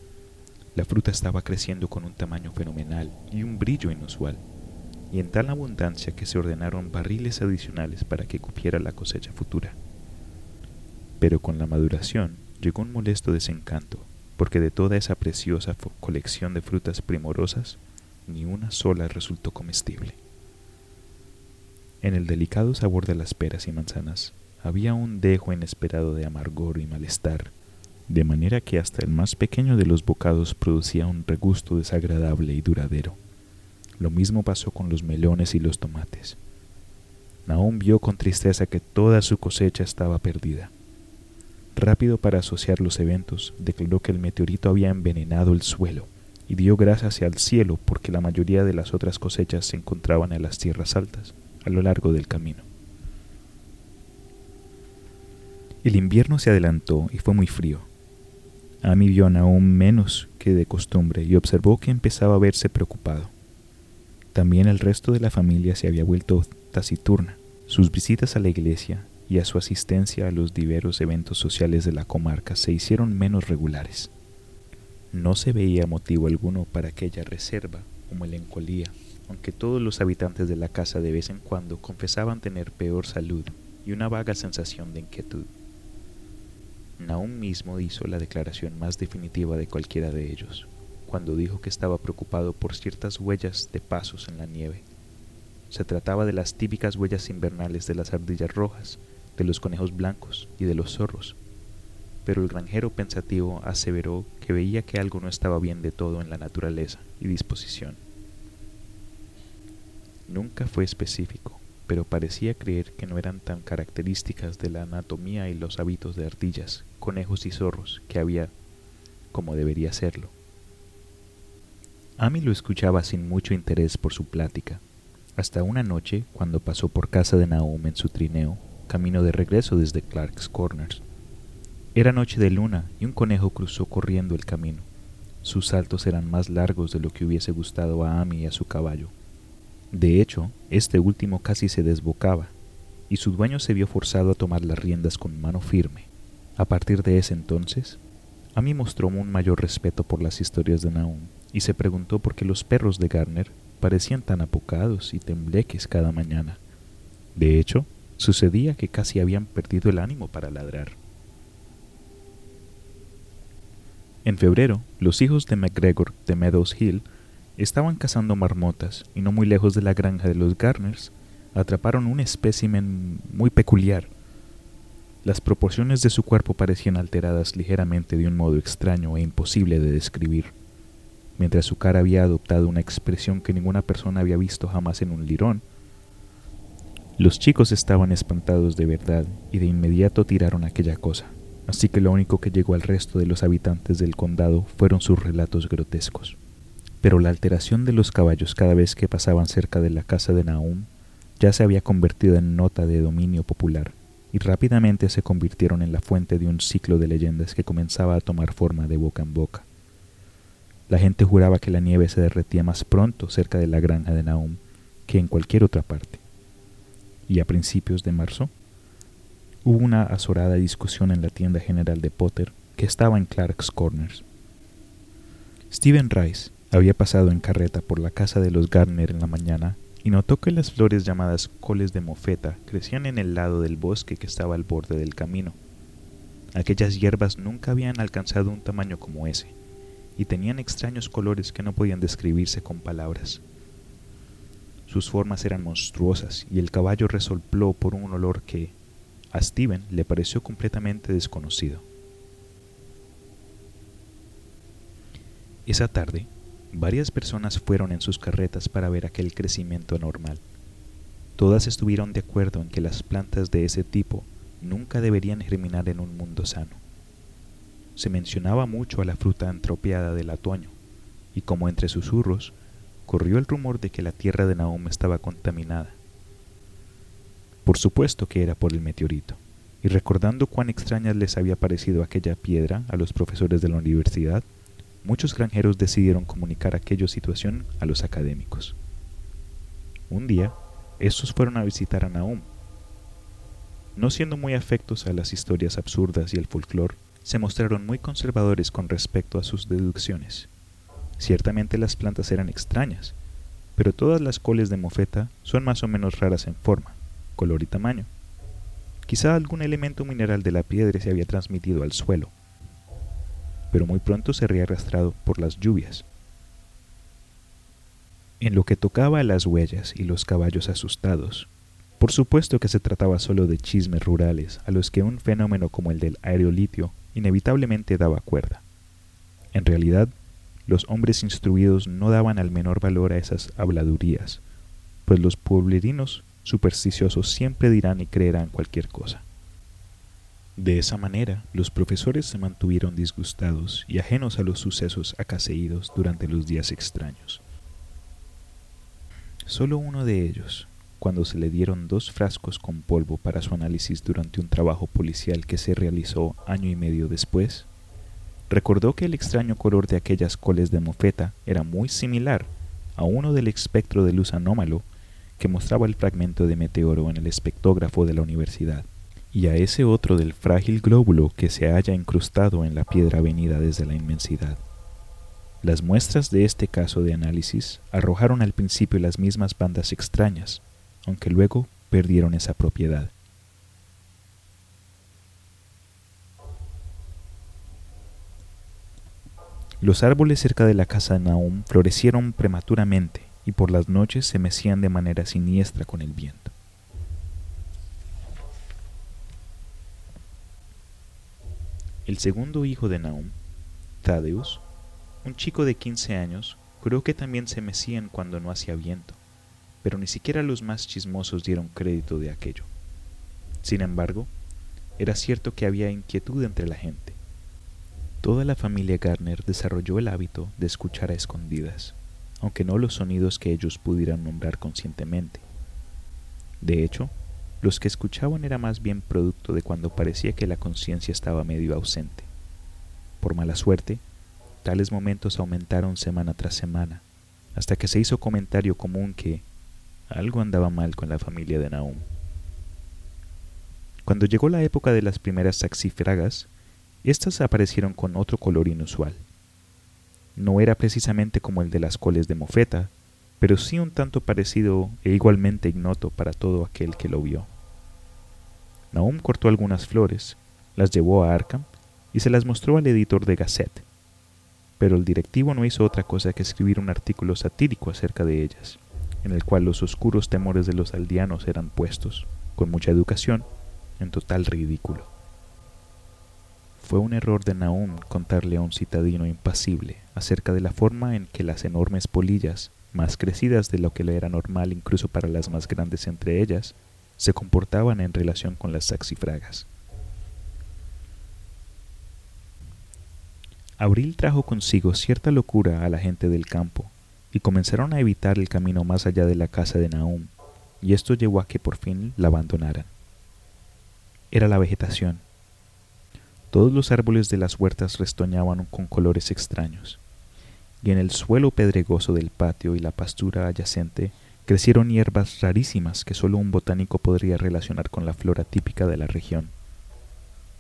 La fruta estaba creciendo con un tamaño fenomenal y un brillo inusual y en tal abundancia que se ordenaron barriles adicionales para que cupiera la cosecha futura. Pero con la maduración llegó un molesto desencanto, porque de toda esa preciosa colección de frutas primorosas, ni una sola resultó comestible. En el delicado sabor de las peras y manzanas había un dejo inesperado de amargor y malestar, de manera que hasta el más pequeño de los bocados producía un regusto desagradable y duradero. Lo mismo pasó con los melones y los tomates. Nahum vio con tristeza que toda su cosecha estaba perdida. Rápido para asociar los eventos, declaró que el meteorito había envenenado el suelo y dio gracias al cielo porque la mayoría de las otras cosechas se encontraban en las tierras altas, a lo largo del camino. El invierno se adelantó y fue muy frío. Amy vio a Nahum menos que de costumbre y observó que empezaba a verse preocupado. También el resto de la familia se había vuelto taciturna. Sus visitas a la iglesia y a su asistencia a los diversos eventos sociales de la comarca se hicieron menos regulares. No se veía motivo alguno para aquella reserva o melancolía, aunque todos los habitantes de la casa de vez en cuando confesaban tener peor salud y una vaga sensación de inquietud. Naum mismo hizo la declaración más definitiva de cualquiera de ellos cuando dijo que estaba preocupado por ciertas huellas de pasos en la nieve. Se trataba de las típicas huellas invernales de las ardillas rojas, de los conejos blancos y de los zorros. Pero el granjero pensativo aseveró que veía que algo no estaba bien de todo en la naturaleza y disposición. Nunca fue específico, pero parecía creer que no eran tan características de la anatomía y los hábitos de ardillas, conejos y zorros que había como debería serlo. Amy lo escuchaba sin mucho interés por su plática, hasta una noche cuando pasó por casa de Nahum en su trineo, camino de regreso desde Clark's Corners. Era noche de luna y un conejo cruzó corriendo el camino. Sus saltos eran más largos de lo que hubiese gustado a Amy y a su caballo. De hecho, este último casi se desbocaba, y su dueño se vio forzado a tomar las riendas con mano firme. A partir de ese entonces, Amy mostró un mayor respeto por las historias de Nahum y se preguntó por qué los perros de Garner parecían tan apocados y tembleques cada mañana. De hecho, sucedía que casi habían perdido el ánimo para ladrar. En febrero, los hijos de McGregor de Meadows Hill estaban cazando marmotas y no muy lejos de la granja de los Garners atraparon un espécimen muy peculiar. Las proporciones de su cuerpo parecían alteradas ligeramente de un modo extraño e imposible de describir mientras su cara había adoptado una expresión que ninguna persona había visto jamás en un lirón. Los chicos estaban espantados de verdad y de inmediato tiraron aquella cosa, así que lo único que llegó al resto de los habitantes del condado fueron sus relatos grotescos. Pero la alteración de los caballos cada vez que pasaban cerca de la casa de Nahum ya se había convertido en nota de dominio popular y rápidamente se convirtieron en la fuente de un ciclo de leyendas que comenzaba a tomar forma de boca en boca. La gente juraba que la nieve se derretía más pronto cerca de la granja de Naum que en cualquier otra parte. Y a principios de marzo, hubo una azorada discusión en la tienda general de Potter que estaba en Clark's Corners. Stephen Rice había pasado en carreta por la casa de los Gardner en la mañana y notó que las flores llamadas coles de mofeta crecían en el lado del bosque que estaba al borde del camino. Aquellas hierbas nunca habían alcanzado un tamaño como ese, y tenían extraños colores que no podían describirse con palabras. Sus formas eran monstruosas y el caballo resolpló por un olor que a Steven le pareció completamente desconocido. Esa tarde, Varias personas fueron en sus carretas para ver aquel crecimiento anormal. Todas estuvieron de acuerdo en que las plantas de ese tipo nunca deberían germinar en un mundo sano. Se mencionaba mucho a la fruta antropiada del otoño, y como entre susurros, corrió el rumor de que la tierra de Nahum estaba contaminada. Por supuesto que era por el meteorito, y recordando cuán extraña les había parecido aquella piedra a los profesores de la universidad, muchos granjeros decidieron comunicar aquella situación a los académicos. Un día, estos fueron a visitar a Nahum. No siendo muy afectos a las historias absurdas y el folclore, se mostraron muy conservadores con respecto a sus deducciones. Ciertamente las plantas eran extrañas, pero todas las coles de mofeta son más o menos raras en forma, color y tamaño. Quizá algún elemento mineral de la piedra se había transmitido al suelo, pero muy pronto sería arrastrado por las lluvias. En lo que tocaba a las huellas y los caballos asustados, por supuesto que se trataba solo de chismes rurales a los que un fenómeno como el del aerolitio inevitablemente daba cuerda. En realidad, los hombres instruidos no daban al menor valor a esas habladurías, pues los pueblerinos supersticiosos siempre dirán y creerán cualquier cosa. De esa manera, los profesores se mantuvieron disgustados y ajenos a los sucesos acaseídos durante los días extraños. Solo uno de ellos, cuando se le dieron dos frascos con polvo para su análisis durante un trabajo policial que se realizó año y medio después, recordó que el extraño color de aquellas coles de mofeta era muy similar a uno del espectro de luz anómalo que mostraba el fragmento de meteoro en el espectógrafo de la universidad y a ese otro del frágil glóbulo que se halla incrustado en la piedra venida desde la inmensidad. Las muestras de este caso de análisis arrojaron al principio las mismas bandas extrañas, aunque luego perdieron esa propiedad. Los árboles cerca de la casa de Naum florecieron prematuramente y por las noches se mecían de manera siniestra con el viento. El segundo hijo de Naum, Tadeus, un chico de 15 años, creo que también se mecían cuando no hacía viento, pero ni siquiera los más chismosos dieron crédito de aquello. Sin embargo, era cierto que había inquietud entre la gente. Toda la familia Garner desarrolló el hábito de escuchar a escondidas, aunque no los sonidos que ellos pudieran nombrar conscientemente. De hecho, los que escuchaban era más bien producto de cuando parecía que la conciencia estaba medio ausente. Por mala suerte, tales momentos aumentaron semana tras semana, hasta que se hizo comentario común que algo andaba mal con la familia de Naum. Cuando llegó la época de las primeras saxifragas, éstas aparecieron con otro color inusual. No era precisamente como el de las coles de mofeta, pero sí un tanto parecido e igualmente ignoto para todo aquel que lo vio. Nahum cortó algunas flores, las llevó a Arkham y se las mostró al editor de Gazette, pero el directivo no hizo otra cosa que escribir un artículo satírico acerca de ellas, en el cual los oscuros temores de los aldeanos eran puestos, con mucha educación, en total ridículo. Fue un error de Nahum contarle a un citadino impasible acerca de la forma en que las enormes polillas más crecidas de lo que le era normal incluso para las más grandes entre ellas, se comportaban en relación con las saxifragas. Abril trajo consigo cierta locura a la gente del campo, y comenzaron a evitar el camino más allá de la casa de Nahum, y esto llevó a que por fin la abandonaran. Era la vegetación. Todos los árboles de las huertas restoñaban con colores extraños y en el suelo pedregoso del patio y la pastura adyacente crecieron hierbas rarísimas que solo un botánico podría relacionar con la flora típica de la región.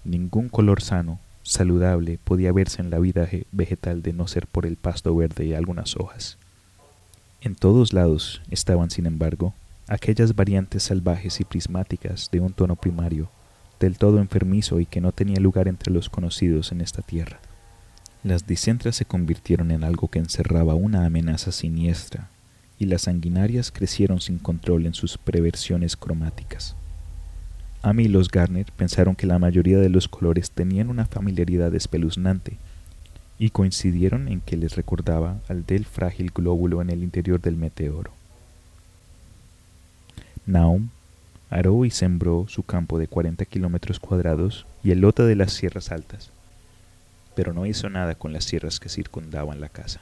Ningún color sano, saludable, podía verse en la vida vegetal de no ser por el pasto verde y algunas hojas. En todos lados estaban, sin embargo, aquellas variantes salvajes y prismáticas de un tono primario, del todo enfermizo y que no tenía lugar entre los conocidos en esta tierra. Las disentras se convirtieron en algo que encerraba una amenaza siniestra, y las sanguinarias crecieron sin control en sus preversiones cromáticas. Amy y los Garner pensaron que la mayoría de los colores tenían una familiaridad espeluznante, y coincidieron en que les recordaba al del frágil glóbulo en el interior del meteoro. Naum aró y sembró su campo de 40 kilómetros cuadrados y el lote de las sierras altas, pero no hizo nada con las sierras que circundaban la casa.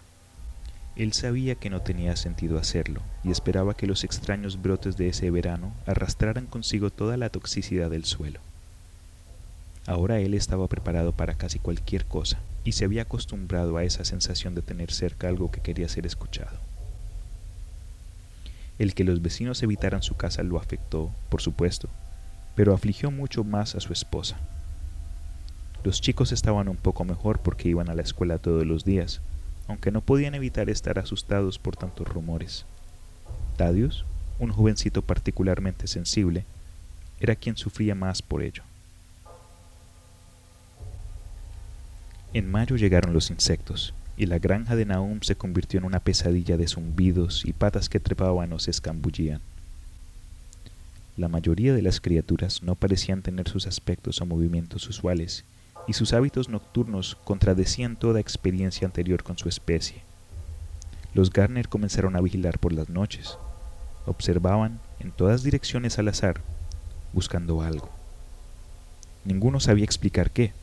Él sabía que no tenía sentido hacerlo y esperaba que los extraños brotes de ese verano arrastraran consigo toda la toxicidad del suelo. Ahora él estaba preparado para casi cualquier cosa y se había acostumbrado a esa sensación de tener cerca algo que quería ser escuchado. El que los vecinos evitaran su casa lo afectó, por supuesto, pero afligió mucho más a su esposa. Los chicos estaban un poco mejor porque iban a la escuela todos los días, aunque no podían evitar estar asustados por tantos rumores. Tadius, un jovencito particularmente sensible, era quien sufría más por ello. En mayo llegaron los insectos, y la granja de Naum se convirtió en una pesadilla de zumbidos y patas que trepaban o se escabullían. La mayoría de las criaturas no parecían tener sus aspectos o movimientos usuales, y sus hábitos nocturnos contradecían toda experiencia anterior con su especie. Los Garner comenzaron a vigilar por las noches. Observaban en todas direcciones al azar, buscando algo. Ninguno sabía explicar qué.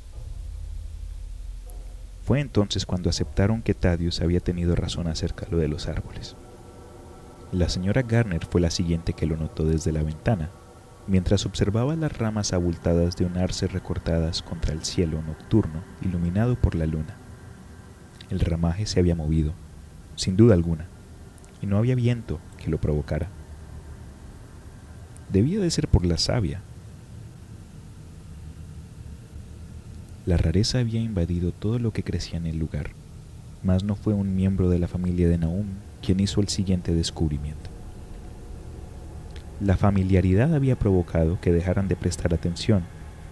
Fue entonces cuando aceptaron que Thaddeus había tenido razón acerca de lo de los árboles. La señora Garner fue la siguiente que lo notó desde la ventana, mientras observaba las ramas abultadas de un arce recortadas contra el cielo nocturno iluminado por la luna. El ramaje se había movido, sin duda alguna, y no había viento que lo provocara. Debía de ser por la savia. La rareza había invadido todo lo que crecía en el lugar, mas no fue un miembro de la familia de Naum quien hizo el siguiente descubrimiento. La familiaridad había provocado que dejaran de prestar atención,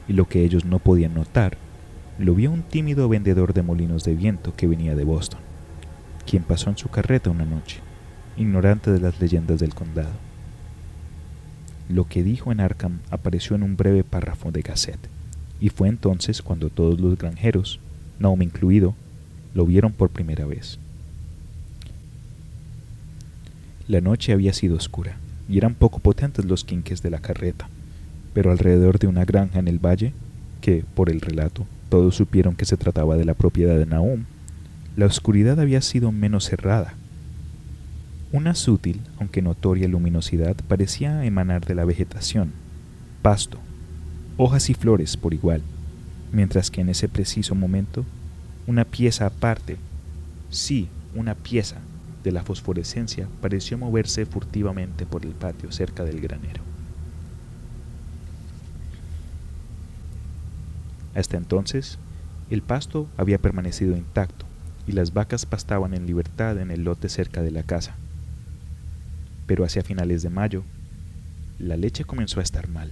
y lo que ellos no podían notar, lo vio un tímido vendedor de molinos de viento que venía de Boston, quien pasó en su carreta una noche, ignorante de las leyendas del condado. Lo que dijo en Arkham apareció en un breve párrafo de Gazette, y fue entonces cuando todos los granjeros, Naum incluido, lo vieron por primera vez. La noche había sido oscura y eran poco potentes los quinques de la carreta, pero alrededor de una granja en el valle, que, por el relato, todos supieron que se trataba de la propiedad de Nahum, la oscuridad había sido menos cerrada. Una sutil, aunque notoria luminosidad parecía emanar de la vegetación, pasto, hojas y flores por igual, mientras que en ese preciso momento, una pieza aparte, sí, una pieza, de la fosforescencia pareció moverse furtivamente por el patio cerca del granero. Hasta entonces, el pasto había permanecido intacto y las vacas pastaban en libertad en el lote cerca de la casa. Pero hacia finales de mayo, la leche comenzó a estar mal.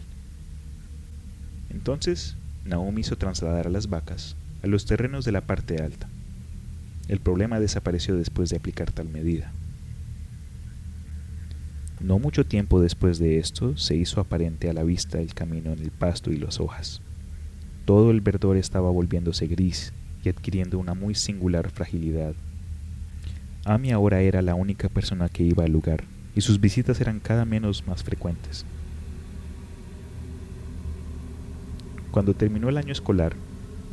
Entonces, Naomi hizo trasladar a las vacas a los terrenos de la parte alta el problema desapareció después de aplicar tal medida. No mucho tiempo después de esto se hizo aparente a la vista el camino en el pasto y las hojas. Todo el verdor estaba volviéndose gris y adquiriendo una muy singular fragilidad. Amy ahora era la única persona que iba al lugar y sus visitas eran cada menos más frecuentes. Cuando terminó el año escolar,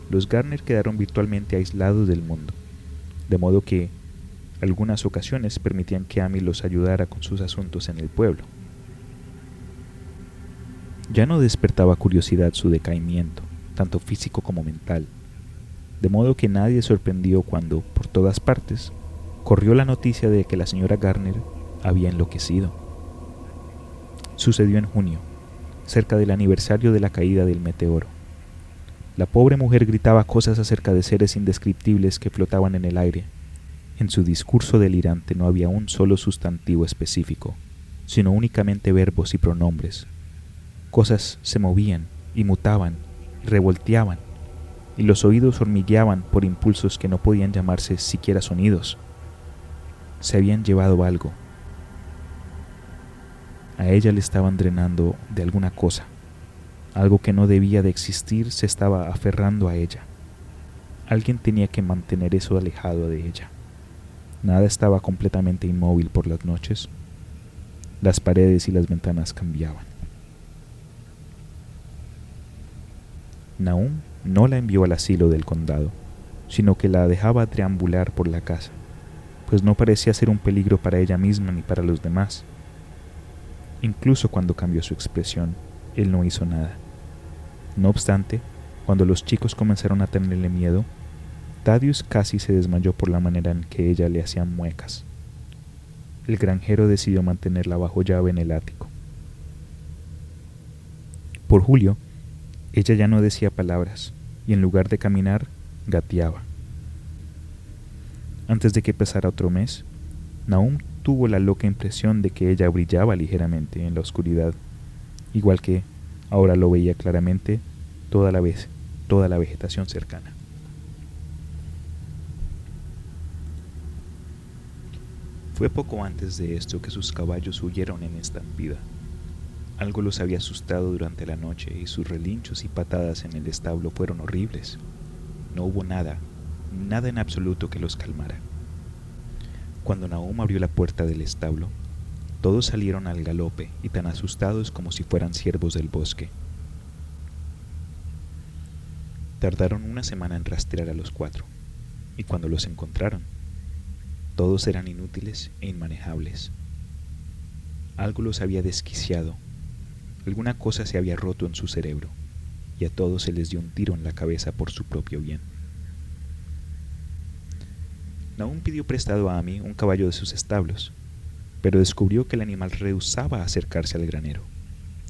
los Garner quedaron virtualmente aislados del mundo de modo que algunas ocasiones permitían que Amy los ayudara con sus asuntos en el pueblo. Ya no despertaba curiosidad su decaimiento, tanto físico como mental, de modo que nadie sorprendió cuando, por todas partes, corrió la noticia de que la señora Garner había enloquecido. Sucedió en junio, cerca del aniversario de la caída del meteoro. La pobre mujer gritaba cosas acerca de seres indescriptibles que flotaban en el aire. En su discurso delirante no había un solo sustantivo específico, sino únicamente verbos y pronombres. Cosas se movían y mutaban y revolteaban, y los oídos hormigueaban por impulsos que no podían llamarse siquiera sonidos. Se habían llevado algo. A ella le estaban drenando de alguna cosa. Algo que no debía de existir se estaba aferrando a ella. Alguien tenía que mantener eso alejado de ella. Nada estaba completamente inmóvil por las noches. Las paredes y las ventanas cambiaban. Naum no la envió al asilo del condado, sino que la dejaba triambular por la casa, pues no parecía ser un peligro para ella misma ni para los demás. Incluso cuando cambió su expresión, él no hizo nada. No obstante, cuando los chicos comenzaron a tenerle miedo, Thaddeus casi se desmayó por la manera en que ella le hacía muecas. El granjero decidió mantenerla bajo llave en el ático. Por Julio, ella ya no decía palabras y en lugar de caminar, gateaba. Antes de que pasara otro mes, Naum tuvo la loca impresión de que ella brillaba ligeramente en la oscuridad, igual que, ahora lo veía claramente, toda la vez, toda la vegetación cercana. Fue poco antes de esto que sus caballos huyeron en estampida. Algo los había asustado durante la noche y sus relinchos y patadas en el establo fueron horribles. No hubo nada, nada en absoluto que los calmara. Cuando Nahum abrió la puerta del establo, todos salieron al galope y tan asustados como si fueran siervos del bosque. Tardaron una semana en rastrear a los cuatro, y cuando los encontraron, todos eran inútiles e inmanejables. Algo los había desquiciado Alguna cosa se había roto en su cerebro y a todos se les dio un tiro en la cabeza por su propio bien. Naum pidió prestado a Ami un caballo de sus establos, pero descubrió que el animal rehusaba acercarse al granero.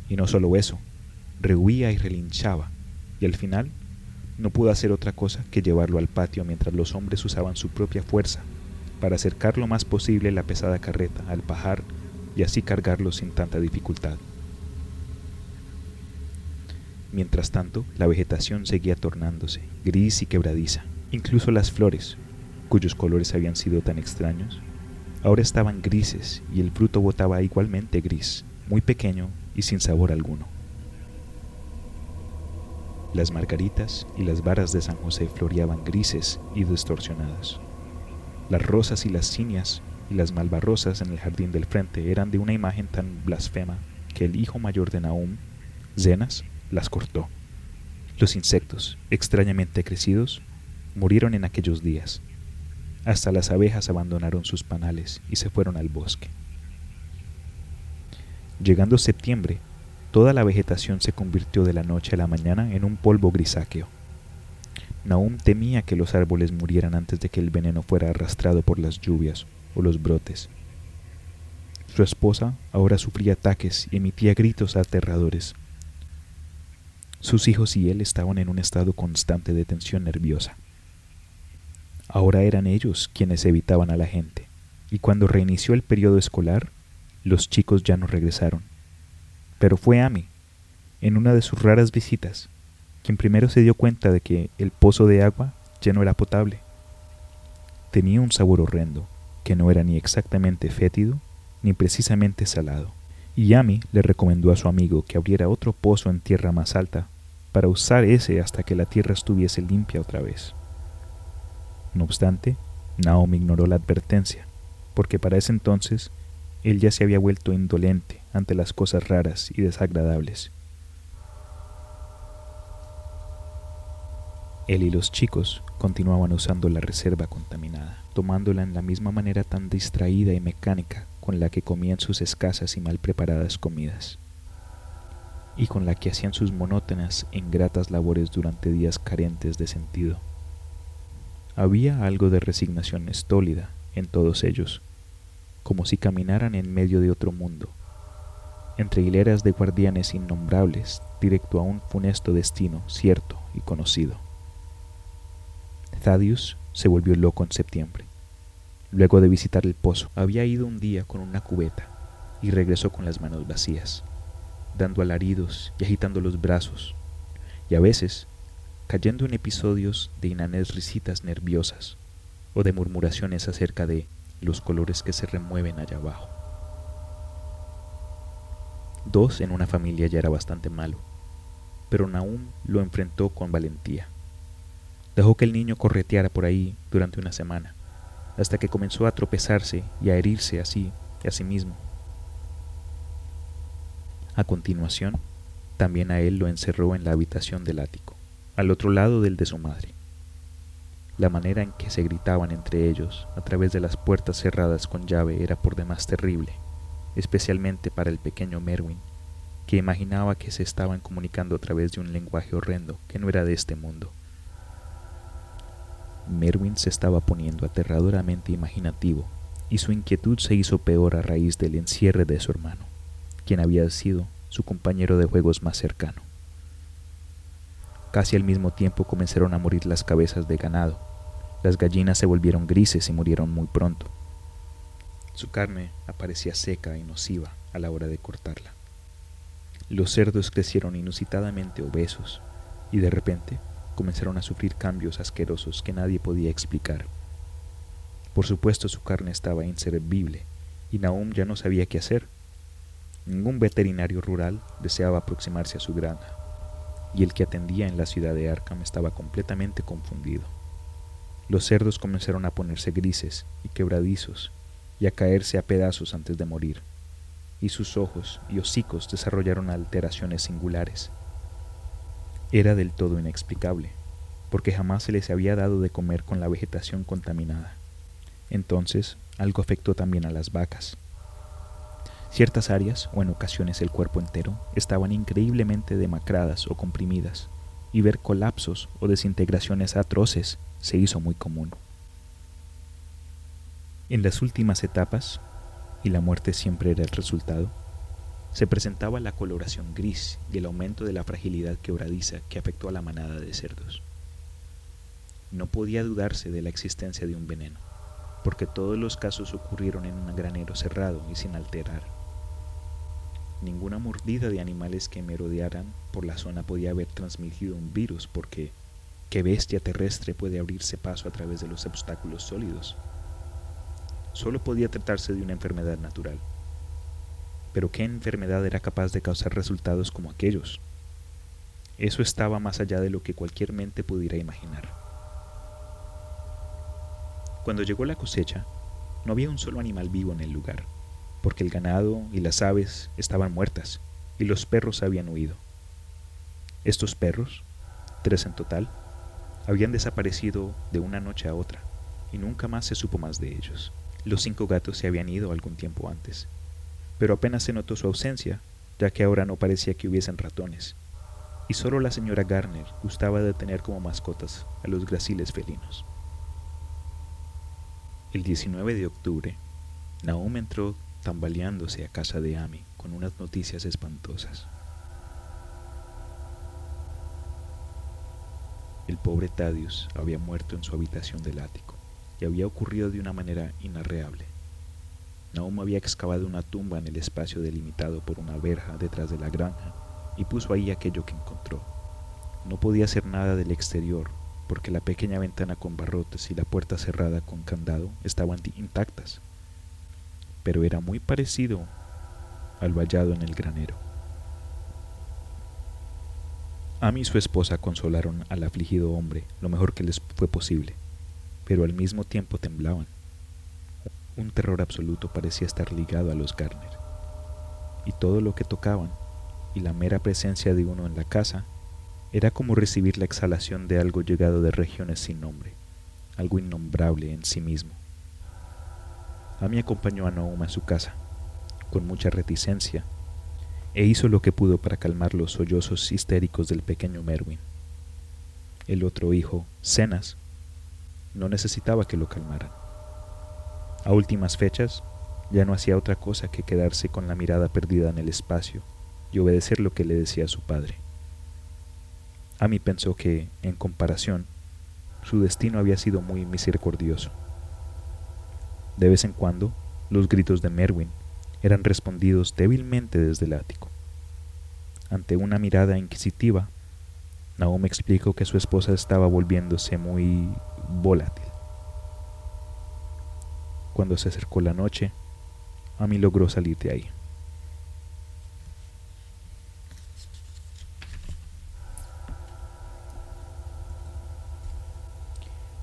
Y no solo eso, rehuía y relinchaba, y al final no pudo hacer otra cosa que llevarlo al patio mientras los hombres usaban su propia fuerza para acercar lo más posible la pesada carreta al pajar y así cargarlo sin tanta dificultad. Mientras tanto, la vegetación seguía tornándose gris y quebradiza. Incluso las flores, cuyos colores habían sido tan extraños, ahora estaban grises y el fruto botaba igualmente gris, muy pequeño y sin sabor alguno. Las margaritas y las varas de San José floreaban grises y distorsionadas. Las rosas y las cinias y las malvarrosas en el jardín del frente eran de una imagen tan blasfema que el hijo mayor de Nahum, Zenas, las cortó. Los insectos, extrañamente crecidos, murieron en aquellos días. Hasta las abejas abandonaron sus panales y se fueron al bosque. Llegando septiembre, toda la vegetación se convirtió de la noche a la mañana en un polvo grisáceo. Nahum temía que los árboles murieran antes de que el veneno fuera arrastrado por las lluvias o los brotes. Su esposa ahora sufría ataques y emitía gritos aterradores. Sus hijos y él estaban en un estado constante de tensión nerviosa. Ahora eran ellos quienes evitaban a la gente, y cuando reinició el periodo escolar, los chicos ya no regresaron. Pero fue Amy, en una de sus raras visitas, quien primero se dio cuenta de que el pozo de agua ya no era potable. Tenía un sabor horrendo, que no era ni exactamente fétido ni precisamente salado y Yami le recomendó a su amigo que abriera otro pozo en tierra más alta para usar ese hasta que la tierra estuviese limpia otra vez. No obstante, Naomi ignoró la advertencia, porque para ese entonces él ya se había vuelto indolente ante las cosas raras y desagradables. Él y los chicos continuaban usando la reserva contaminada, tomándola en la misma manera tan distraída y mecánica con la que comían sus escasas y mal preparadas comidas, y con la que hacían sus monótonas e ingratas labores durante días carentes de sentido. Había algo de resignación estólida en todos ellos, como si caminaran en medio de otro mundo, entre hileras de guardianes innombrables, directo a un funesto destino cierto y conocido. Thaddeus se volvió loco en septiembre. Luego de visitar el pozo, había ido un día con una cubeta y regresó con las manos vacías, dando alaridos y agitando los brazos, y a veces cayendo en episodios de inanes risitas nerviosas o de murmuraciones acerca de los colores que se remueven allá abajo. Dos en una familia ya era bastante malo, pero Nahum lo enfrentó con valentía. Dejó que el niño correteara por ahí durante una semana, hasta que comenzó a tropezarse y a herirse así y a sí mismo. A continuación, también a él lo encerró en la habitación del ático, al otro lado del de su madre. La manera en que se gritaban entre ellos a través de las puertas cerradas con llave era por demás terrible, especialmente para el pequeño Merwin, que imaginaba que se estaban comunicando a través de un lenguaje horrendo que no era de este mundo. Merwin se estaba poniendo aterradoramente imaginativo y su inquietud se hizo peor a raíz del encierre de su hermano, quien había sido su compañero de juegos más cercano. Casi al mismo tiempo comenzaron a morir las cabezas de ganado. Las gallinas se volvieron grises y murieron muy pronto. Su carne aparecía seca y nociva a la hora de cortarla. Los cerdos crecieron inusitadamente obesos y de repente comenzaron a sufrir cambios asquerosos que nadie podía explicar. Por supuesto su carne estaba inservible y Nahum ya no sabía qué hacer. Ningún veterinario rural deseaba aproximarse a su granja, y el que atendía en la ciudad de Arkham estaba completamente confundido. Los cerdos comenzaron a ponerse grises y quebradizos y a caerse a pedazos antes de morir, y sus ojos y hocicos desarrollaron alteraciones singulares. Era del todo inexplicable, porque jamás se les había dado de comer con la vegetación contaminada. Entonces, algo afectó también a las vacas. Ciertas áreas, o en ocasiones el cuerpo entero, estaban increíblemente demacradas o comprimidas, y ver colapsos o desintegraciones atroces se hizo muy común. En las últimas etapas, y la muerte siempre era el resultado, se presentaba la coloración gris y el aumento de la fragilidad quebradiza que afectó a la manada de cerdos. No podía dudarse de la existencia de un veneno, porque todos los casos ocurrieron en un granero cerrado y sin alterar. Ninguna mordida de animales que merodearan por la zona podía haber transmitido un virus, porque ¿qué bestia terrestre puede abrirse paso a través de los obstáculos sólidos? Solo podía tratarse de una enfermedad natural pero ¿qué enfermedad era capaz de causar resultados como aquellos? Eso estaba más allá de lo que cualquier mente pudiera imaginar. Cuando llegó la cosecha, no había un solo animal vivo en el lugar, porque el ganado y las aves estaban muertas y los perros habían huido. Estos perros, tres en total, habían desaparecido de una noche a otra y nunca más se supo más de ellos. Los cinco gatos se habían ido algún tiempo antes pero apenas se notó su ausencia, ya que ahora no parecía que hubiesen ratones, y solo la señora Garner gustaba de tener como mascotas a los graciles felinos. El 19 de octubre, Naum entró tambaleándose a casa de Amy con unas noticias espantosas. El pobre Thaddeus había muerto en su habitación del ático y había ocurrido de una manera inarreable. Naum había excavado una tumba en el espacio delimitado por una verja detrás de la granja y puso ahí aquello que encontró. No podía hacer nada del exterior porque la pequeña ventana con barrotes y la puerta cerrada con candado estaban intactas, pero era muy parecido al vallado en el granero. Amy y su esposa consolaron al afligido hombre lo mejor que les fue posible, pero al mismo tiempo temblaban. Un terror absoluto parecía estar ligado a los Garner, y todo lo que tocaban, y la mera presencia de uno en la casa, era como recibir la exhalación de algo llegado de regiones sin nombre, algo innombrable en sí mismo. Amy acompañó a Nooma a su casa, con mucha reticencia, e hizo lo que pudo para calmar los sollozos histéricos del pequeño Merwin. El otro hijo, Cenas, no necesitaba que lo calmaran. A últimas fechas, ya no hacía otra cosa que quedarse con la mirada perdida en el espacio y obedecer lo que le decía su padre. Amy pensó que, en comparación, su destino había sido muy misericordioso. De vez en cuando, los gritos de Merwin eran respondidos débilmente desde el ático. Ante una mirada inquisitiva, Naomi explicó que su esposa estaba volviéndose muy volátil. Cuando se acercó la noche, Amy logró salir de ahí.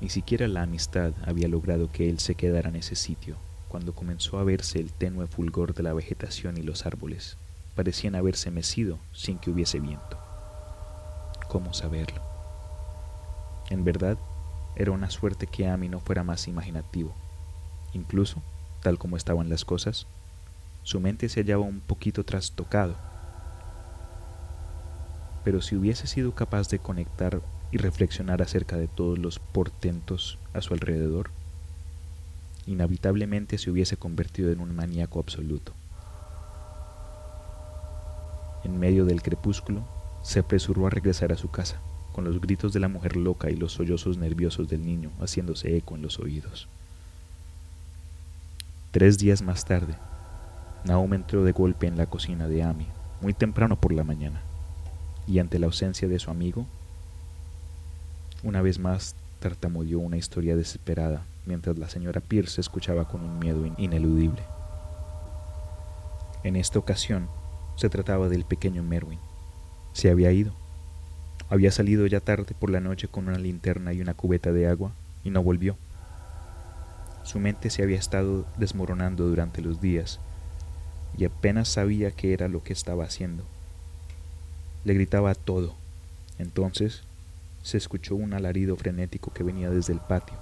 Ni siquiera la amistad había logrado que él se quedara en ese sitio, cuando comenzó a verse el tenue fulgor de la vegetación y los árboles. Parecían haberse mecido sin que hubiese viento. ¿Cómo saberlo? En verdad, era una suerte que Amy no fuera más imaginativo. Incluso, tal como estaban las cosas, su mente se hallaba un poquito trastocado. Pero si hubiese sido capaz de conectar y reflexionar acerca de todos los portentos a su alrededor, inevitablemente se hubiese convertido en un maníaco absoluto. En medio del crepúsculo, se apresuró a regresar a su casa, con los gritos de la mujer loca y los sollozos nerviosos del niño haciéndose eco en los oídos. Tres días más tarde, Naum entró de golpe en la cocina de Amy, muy temprano por la mañana, y ante la ausencia de su amigo, una vez más tartamudeó una historia desesperada mientras la señora Pierce escuchaba con un miedo ineludible. En esta ocasión se trataba del pequeño Merwin. Se había ido. Había salido ya tarde por la noche con una linterna y una cubeta de agua y no volvió. Su mente se había estado desmoronando durante los días y apenas sabía qué era lo que estaba haciendo. Le gritaba todo. Entonces se escuchó un alarido frenético que venía desde el patio,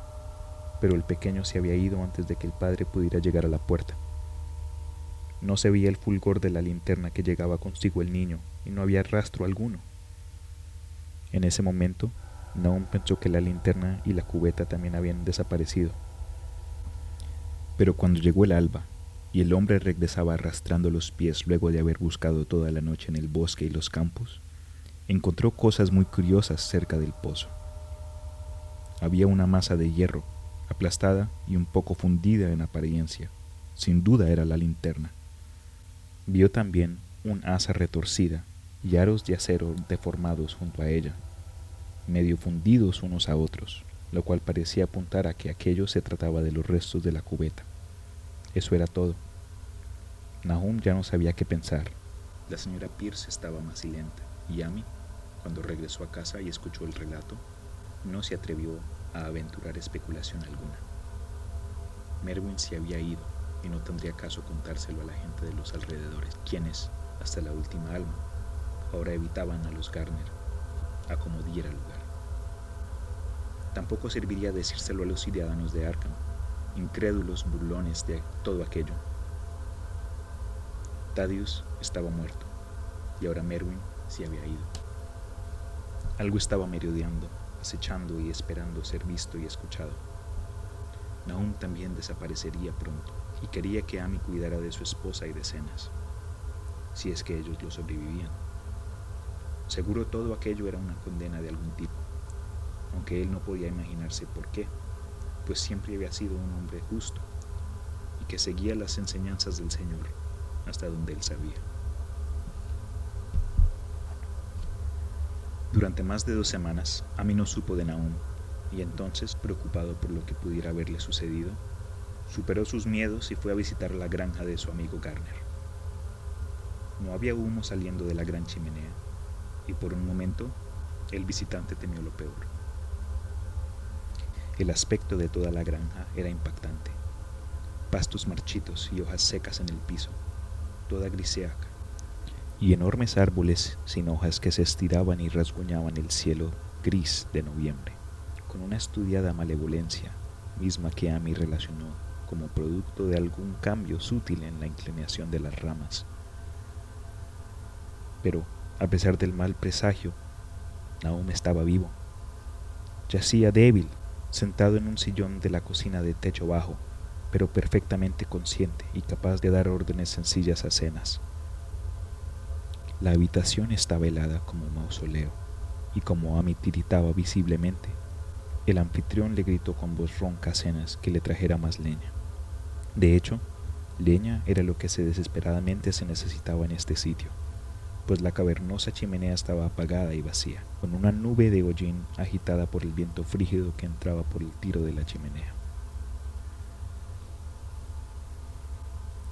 pero el pequeño se había ido antes de que el padre pudiera llegar a la puerta. No se veía el fulgor de la linterna que llegaba consigo el niño y no había rastro alguno. En ese momento, Naum pensó que la linterna y la cubeta también habían desaparecido. Pero cuando llegó el alba y el hombre regresaba arrastrando los pies luego de haber buscado toda la noche en el bosque y los campos, encontró cosas muy curiosas cerca del pozo. Había una masa de hierro, aplastada y un poco fundida en apariencia. Sin duda era la linterna. Vio también un asa retorcida y aros de acero deformados junto a ella, medio fundidos unos a otros, lo cual parecía apuntar a que aquello se trataba de los restos de la cubeta. Eso era todo. Nahum ya no sabía qué pensar. La señora Pierce estaba y Amy, cuando regresó a casa y escuchó el relato, no se atrevió a aventurar especulación alguna. Merwin se había ido y no tendría caso contárselo a la gente de los alrededores, quienes, hasta la última alma, ahora evitaban a los Garner a como diera lugar. Tampoco serviría decírselo a los ciudadanos de Arkham, incrédulos burlones de todo aquello. Thaddeus estaba muerto y ahora Merwin se había ido. Algo estaba merodeando, acechando y esperando ser visto y escuchado. Nahum también desaparecería pronto y quería que Amy cuidara de su esposa y de Cenas, si es que ellos lo sobrevivían. Seguro todo aquello era una condena de algún tipo, aunque él no podía imaginarse por qué pues siempre había sido un hombre justo y que seguía las enseñanzas del Señor hasta donde él sabía. Durante más de dos semanas, Ami no supo de Nahum, y entonces, preocupado por lo que pudiera haberle sucedido, superó sus miedos y fue a visitar la granja de su amigo Garner. No había humo saliendo de la gran chimenea, y por un momento el visitante temió lo peor. El aspecto de toda la granja era impactante. Pastos marchitos y hojas secas en el piso, toda griseaca, y enormes árboles sin hojas que se estiraban y rasguñaban el cielo gris de noviembre, con una estudiada malevolencia, misma que Amy relacionó como producto de algún cambio sutil en la inclinación de las ramas. Pero, a pesar del mal presagio, aún estaba vivo. Yacía débil sentado en un sillón de la cocina de techo bajo, pero perfectamente consciente y capaz de dar órdenes sencillas a cenas. La habitación estaba helada como un mausoleo, y como Amy tiritaba visiblemente, el anfitrión le gritó con voz ronca a Cenas que le trajera más leña. De hecho, leña era lo que se desesperadamente se necesitaba en este sitio, pues la cavernosa chimenea estaba apagada y vacía, con una nube de hollín agitada por el viento frígido que entraba por el tiro de la chimenea.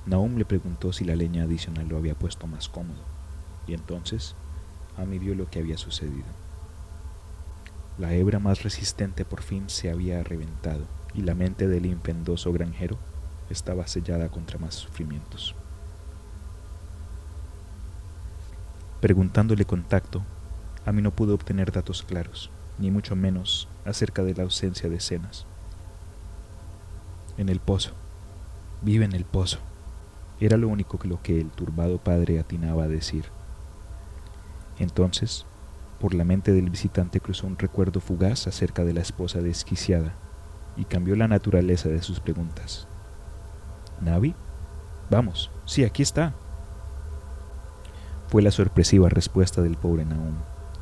Naum le preguntó si la leña adicional lo había puesto más cómodo, y entonces Amy vio lo que había sucedido. La hebra más resistente por fin se había reventado y la mente del impendoso granjero estaba sellada contra más sufrimientos. Preguntándole contacto, a mí no pudo obtener datos claros, ni mucho menos acerca de la ausencia de escenas. En el pozo. Vive en el pozo. Era lo único que lo que el turbado padre atinaba a decir. Entonces, por la mente del visitante cruzó un recuerdo fugaz acerca de la esposa desquiciada y cambió la naturaleza de sus preguntas. ¿Navi? Vamos, sí, aquí está. Fue la sorpresiva respuesta del pobre Naum,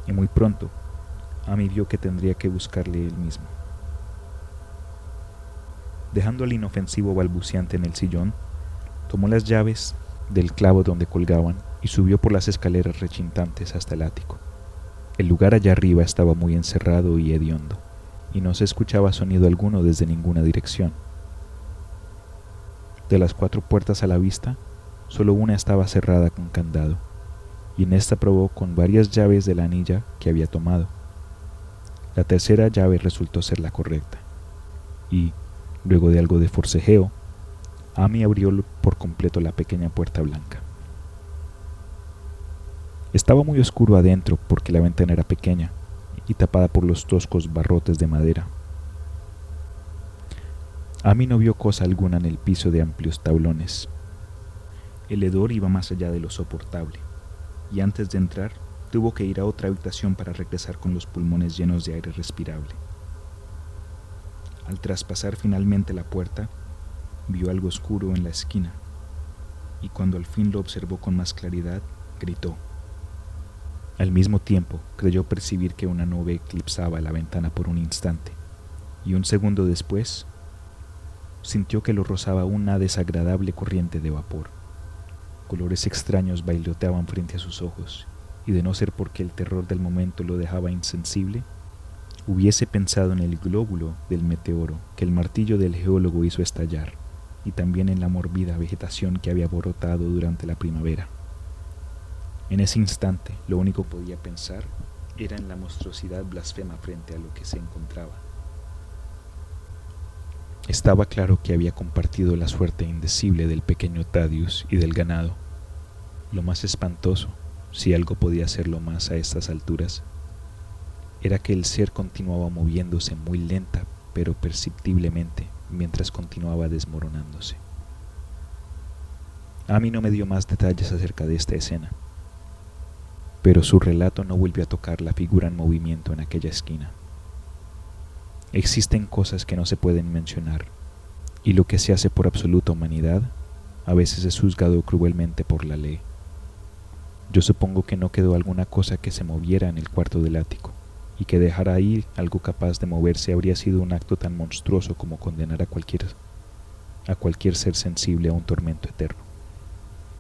y muy pronto Ami vio que tendría que buscarle él mismo. Dejando al inofensivo balbuciante en el sillón, tomó las llaves del clavo donde colgaban y subió por las escaleras rechintantes hasta el ático. El lugar allá arriba estaba muy encerrado y hediondo, y no se escuchaba sonido alguno desde ninguna dirección. De las cuatro puertas a la vista, solo una estaba cerrada con candado, y en esta probó con varias llaves de la anilla que había tomado. La tercera llave resultó ser la correcta, y, luego de algo de forcejeo, Amy abrió por completo la pequeña puerta blanca. Estaba muy oscuro adentro porque la ventana era pequeña y tapada por los toscos barrotes de madera. Amy no vio cosa alguna en el piso de amplios tablones. El hedor iba más allá de lo soportable, y antes de entrar tuvo que ir a otra habitación para regresar con los pulmones llenos de aire respirable. Al traspasar finalmente la puerta, vio algo oscuro en la esquina, y cuando al fin lo observó con más claridad, gritó. Al mismo tiempo, creyó percibir que una nube eclipsaba la ventana por un instante, y un segundo después, sintió que lo rozaba una desagradable corriente de vapor. Colores extraños bailoteaban frente a sus ojos, y de no ser porque el terror del momento lo dejaba insensible, hubiese pensado en el glóbulo del meteoro que el martillo del geólogo hizo estallar, y también en la morbida vegetación que había brotado durante la primavera. En ese instante, lo único que podía pensar era en la monstruosidad blasfema frente a lo que se encontraba. Estaba claro que había compartido la suerte indecible del pequeño Tadius y del ganado. Lo más espantoso, si algo podía hacerlo más a estas alturas, era que el ser continuaba moviéndose muy lenta pero perceptiblemente mientras continuaba desmoronándose. A mí no me dio más detalles acerca de esta escena pero su relato no vuelve a tocar la figura en movimiento en aquella esquina. Existen cosas que no se pueden mencionar, y lo que se hace por absoluta humanidad a veces es juzgado cruelmente por la ley. Yo supongo que no quedó alguna cosa que se moviera en el cuarto del ático, y que dejar ahí algo capaz de moverse habría sido un acto tan monstruoso como condenar a cualquier, a cualquier ser sensible a un tormento eterno.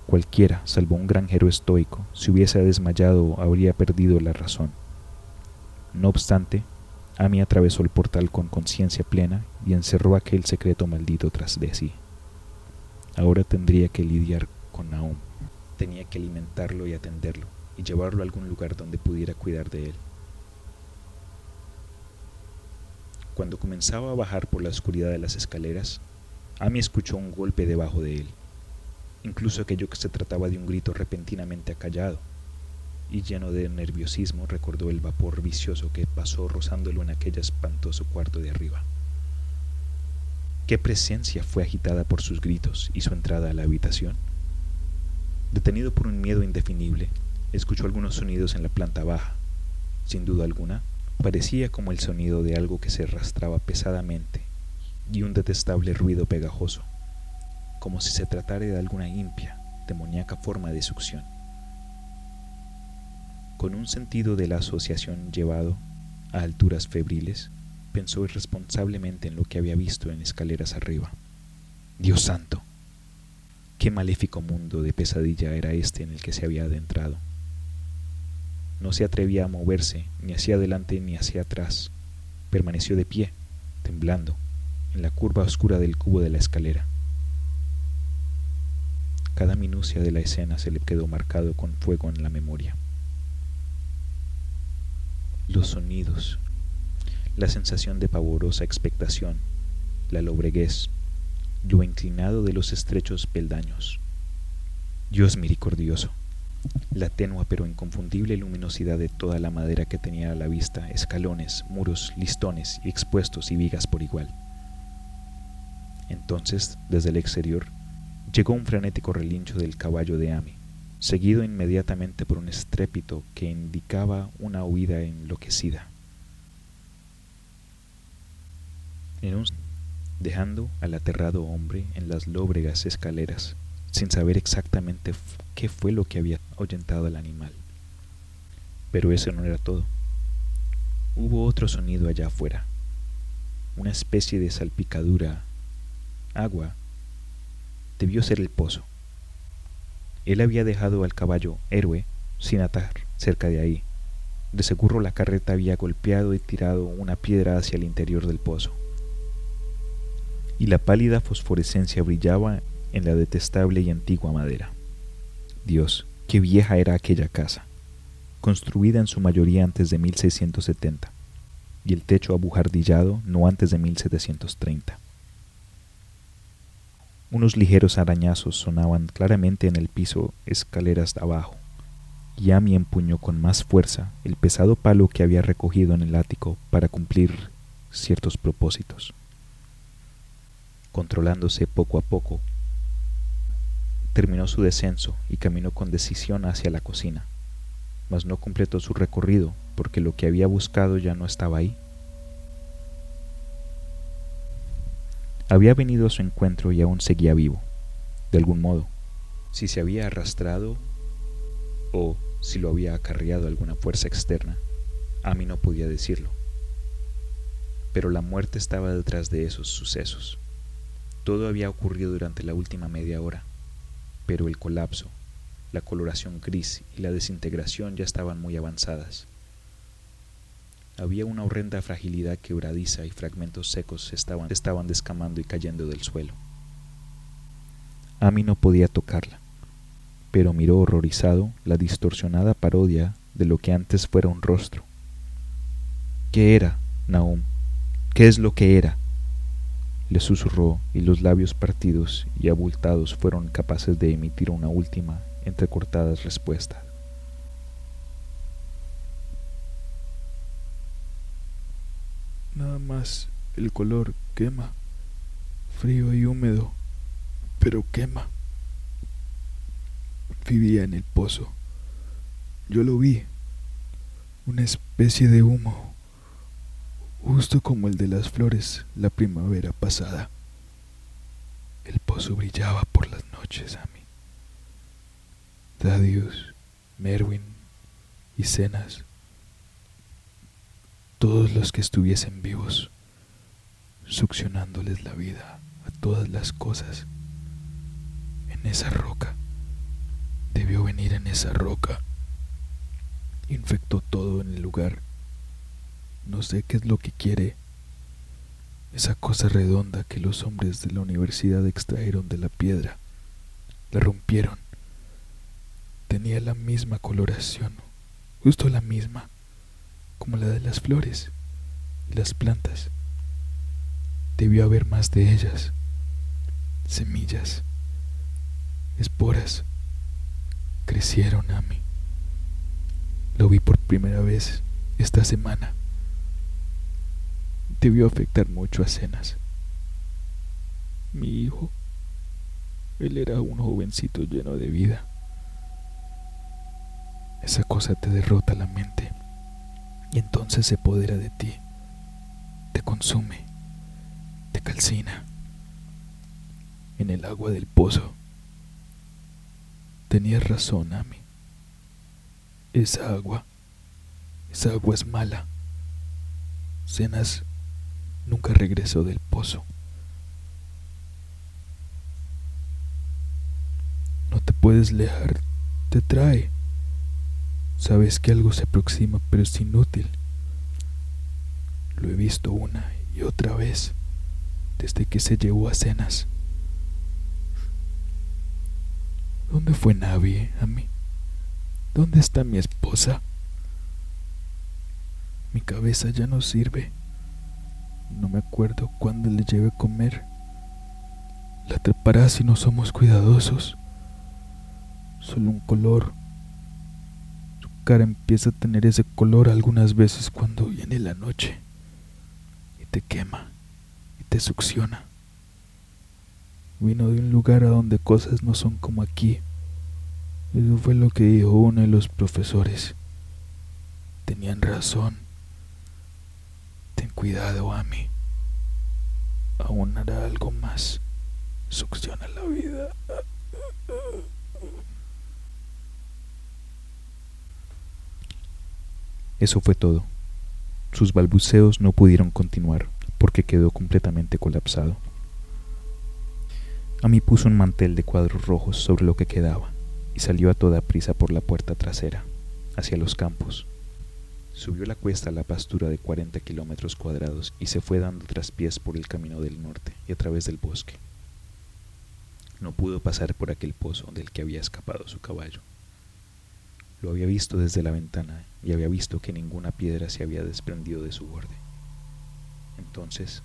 Cualquiera, salvo un granjero estoico, si hubiese desmayado habría perdido la razón. No obstante, Amy atravesó el portal con conciencia plena y encerró aquel secreto maldito tras de sí. Ahora tendría que lidiar con Naum. Tenía que alimentarlo y atenderlo, y llevarlo a algún lugar donde pudiera cuidar de él. Cuando comenzaba a bajar por la oscuridad de las escaleras, Amy escuchó un golpe debajo de él incluso aquello que se trataba de un grito repentinamente acallado, y lleno de nerviosismo recordó el vapor vicioso que pasó rozándolo en aquel espantoso cuarto de arriba. ¿Qué presencia fue agitada por sus gritos y su entrada a la habitación? Detenido por un miedo indefinible, escuchó algunos sonidos en la planta baja. Sin duda alguna, parecía como el sonido de algo que se arrastraba pesadamente y un detestable ruido pegajoso como si se tratara de alguna impia, demoníaca forma de succión. Con un sentido de la asociación llevado a alturas febriles, pensó irresponsablemente en lo que había visto en escaleras arriba. Dios santo, qué maléfico mundo de pesadilla era este en el que se había adentrado. No se atrevía a moverse ni hacia adelante ni hacia atrás. Permaneció de pie, temblando, en la curva oscura del cubo de la escalera. Cada minucia de la escena se le quedó marcado con fuego en la memoria. Los sonidos, la sensación de pavorosa expectación, la lobreguez, lo inclinado de los estrechos peldaños. Dios misericordioso, la tenua pero inconfundible luminosidad de toda la madera que tenía a la vista, escalones, muros, listones expuestos y vigas por igual. Entonces, desde el exterior, llegó un frenético relincho del caballo de Ami, seguido inmediatamente por un estrépito que indicaba una huida enloquecida. En dejando al aterrado hombre en las lóbregas escaleras, sin saber exactamente qué fue lo que había ahuyentado al animal. Pero eso no era todo. Hubo otro sonido allá afuera, una especie de salpicadura, agua. Debió ser el pozo. Él había dejado al caballo héroe sin atar cerca de ahí. De seguro la carreta había golpeado y tirado una piedra hacia el interior del pozo y la pálida fosforescencia brillaba en la detestable y antigua madera. Dios, qué vieja era aquella casa, construida en su mayoría antes de 1670, y el techo abujardillado no antes de 1730. Unos ligeros arañazos sonaban claramente en el piso escaleras abajo, y Amy empuñó con más fuerza el pesado palo que había recogido en el ático para cumplir ciertos propósitos controlándose poco a poco. Terminó su descenso y caminó con decisión hacia la cocina, mas no completó su recorrido porque lo que había buscado ya no estaba ahí. Había venido a su encuentro y aún seguía vivo, de algún modo. Si se había arrastrado o si lo había acarreado alguna fuerza externa, a mí no podía decirlo. Pero la muerte estaba detrás de esos sucesos. Todo había ocurrido durante la última media hora, pero el colapso, la coloración gris y la desintegración ya estaban muy avanzadas. Había una horrenda fragilidad quebradiza y fragmentos secos estaban, estaban descamando y cayendo del suelo. Amy no podía tocarla, pero miró horrorizado la distorsionada parodia de lo que antes fuera un rostro. ¿Qué era, Naum? ¿Qué es lo que era? Le susurró y los labios partidos y abultados fueron capaces de emitir una última, entrecortada respuesta. Nada más el color quema, frío y húmedo, pero quema. Vivía en el pozo. Yo lo vi, una especie de humo justo como el de las flores la primavera pasada. El pozo brillaba por las noches a mí. Dadius, Merwin y Cenas, todos los que estuviesen vivos, succionándoles la vida a todas las cosas. En esa roca, debió venir en esa roca. Infectó todo en el lugar no sé qué es lo que quiere. Esa cosa redonda que los hombres de la universidad extrajeron de la piedra. La rompieron. Tenía la misma coloración, justo la misma, como la de las flores y las plantas. Debió haber más de ellas. Semillas, esporas, crecieron a mí. Lo vi por primera vez esta semana debió afectar mucho a Cenas. Mi hijo, él era un jovencito lleno de vida. Esa cosa te derrota la mente y entonces se apodera de ti, te consume, te calcina. en el agua del pozo. Tenías razón, Ami. Esa agua, esa agua es mala. Cenas nunca regresó del pozo. No te puedes lejar, te trae. Sabes que algo se aproxima, pero es inútil. Lo he visto una y otra vez desde que se llevó a cenas. ¿Dónde fue Navi, a mí? ¿Dónde está mi esposa? Mi cabeza ya no sirve. No me acuerdo cuándo le lleve a comer. La trepará si no somos cuidadosos. Solo un color. Su cara empieza a tener ese color algunas veces cuando viene la noche. Y te quema. Y te succiona. Vino de un lugar a donde cosas no son como aquí. Eso fue lo que dijo uno de los profesores. Tenían razón. Ten cuidado, Ami. Aún hará algo más. Succiona la vida. Eso fue todo. Sus balbuceos no pudieron continuar porque quedó completamente colapsado. A mí puso un mantel de cuadros rojos sobre lo que quedaba y salió a toda prisa por la puerta trasera, hacia los campos. Subió la cuesta a la pastura de 40 kilómetros cuadrados y se fue dando traspiés por el camino del norte y a través del bosque. No pudo pasar por aquel pozo del que había escapado su caballo. Lo había visto desde la ventana y había visto que ninguna piedra se había desprendido de su borde. Entonces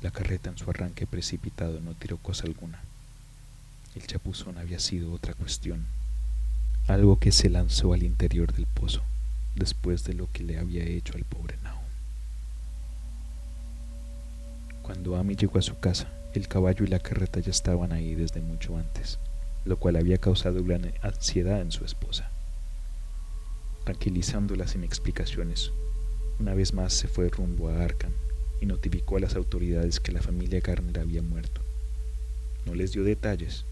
la carreta en su arranque precipitado no tiró cosa alguna. El chapuzón había sido otra cuestión, algo que se lanzó al interior del pozo después de lo que le había hecho al pobre Nahum. Cuando Ami llegó a su casa, el caballo y la carreta ya estaban ahí desde mucho antes, lo cual había causado gran ansiedad en su esposa. Tranquilizándola sin explicaciones, una vez más se fue rumbo a Arkham y notificó a las autoridades que la familia Garner había muerto. No les dio detalles,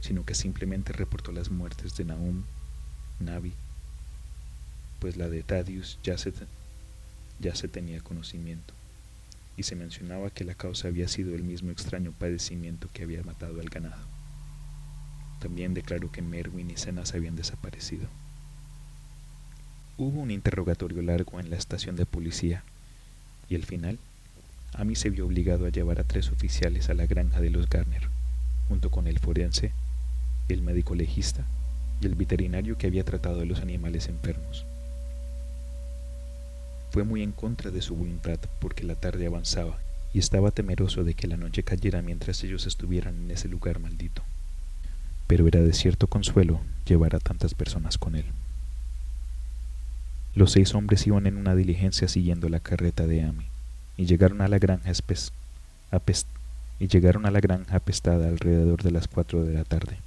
sino que simplemente reportó las muertes de Nahum, Navi, pues la de Thaddeus ya se, ya se tenía conocimiento, y se mencionaba que la causa había sido el mismo extraño padecimiento que había matado al ganado. También declaró que Merwin y Cenas habían desaparecido. Hubo un interrogatorio largo en la estación de policía, y al final Amy se vio obligado a llevar a tres oficiales a la granja de los Garner, junto con el forense, el médico legista y el veterinario que había tratado de los animales enfermos. Fue muy en contra de su voluntad porque la tarde avanzaba y estaba temeroso de que la noche cayera mientras ellos estuvieran en ese lugar maldito. Pero era de cierto consuelo llevar a tantas personas con él. Los seis hombres iban en una diligencia siguiendo la carreta de Amy y llegaron a la granja y llegaron a la granja apestada alrededor de las cuatro de la tarde.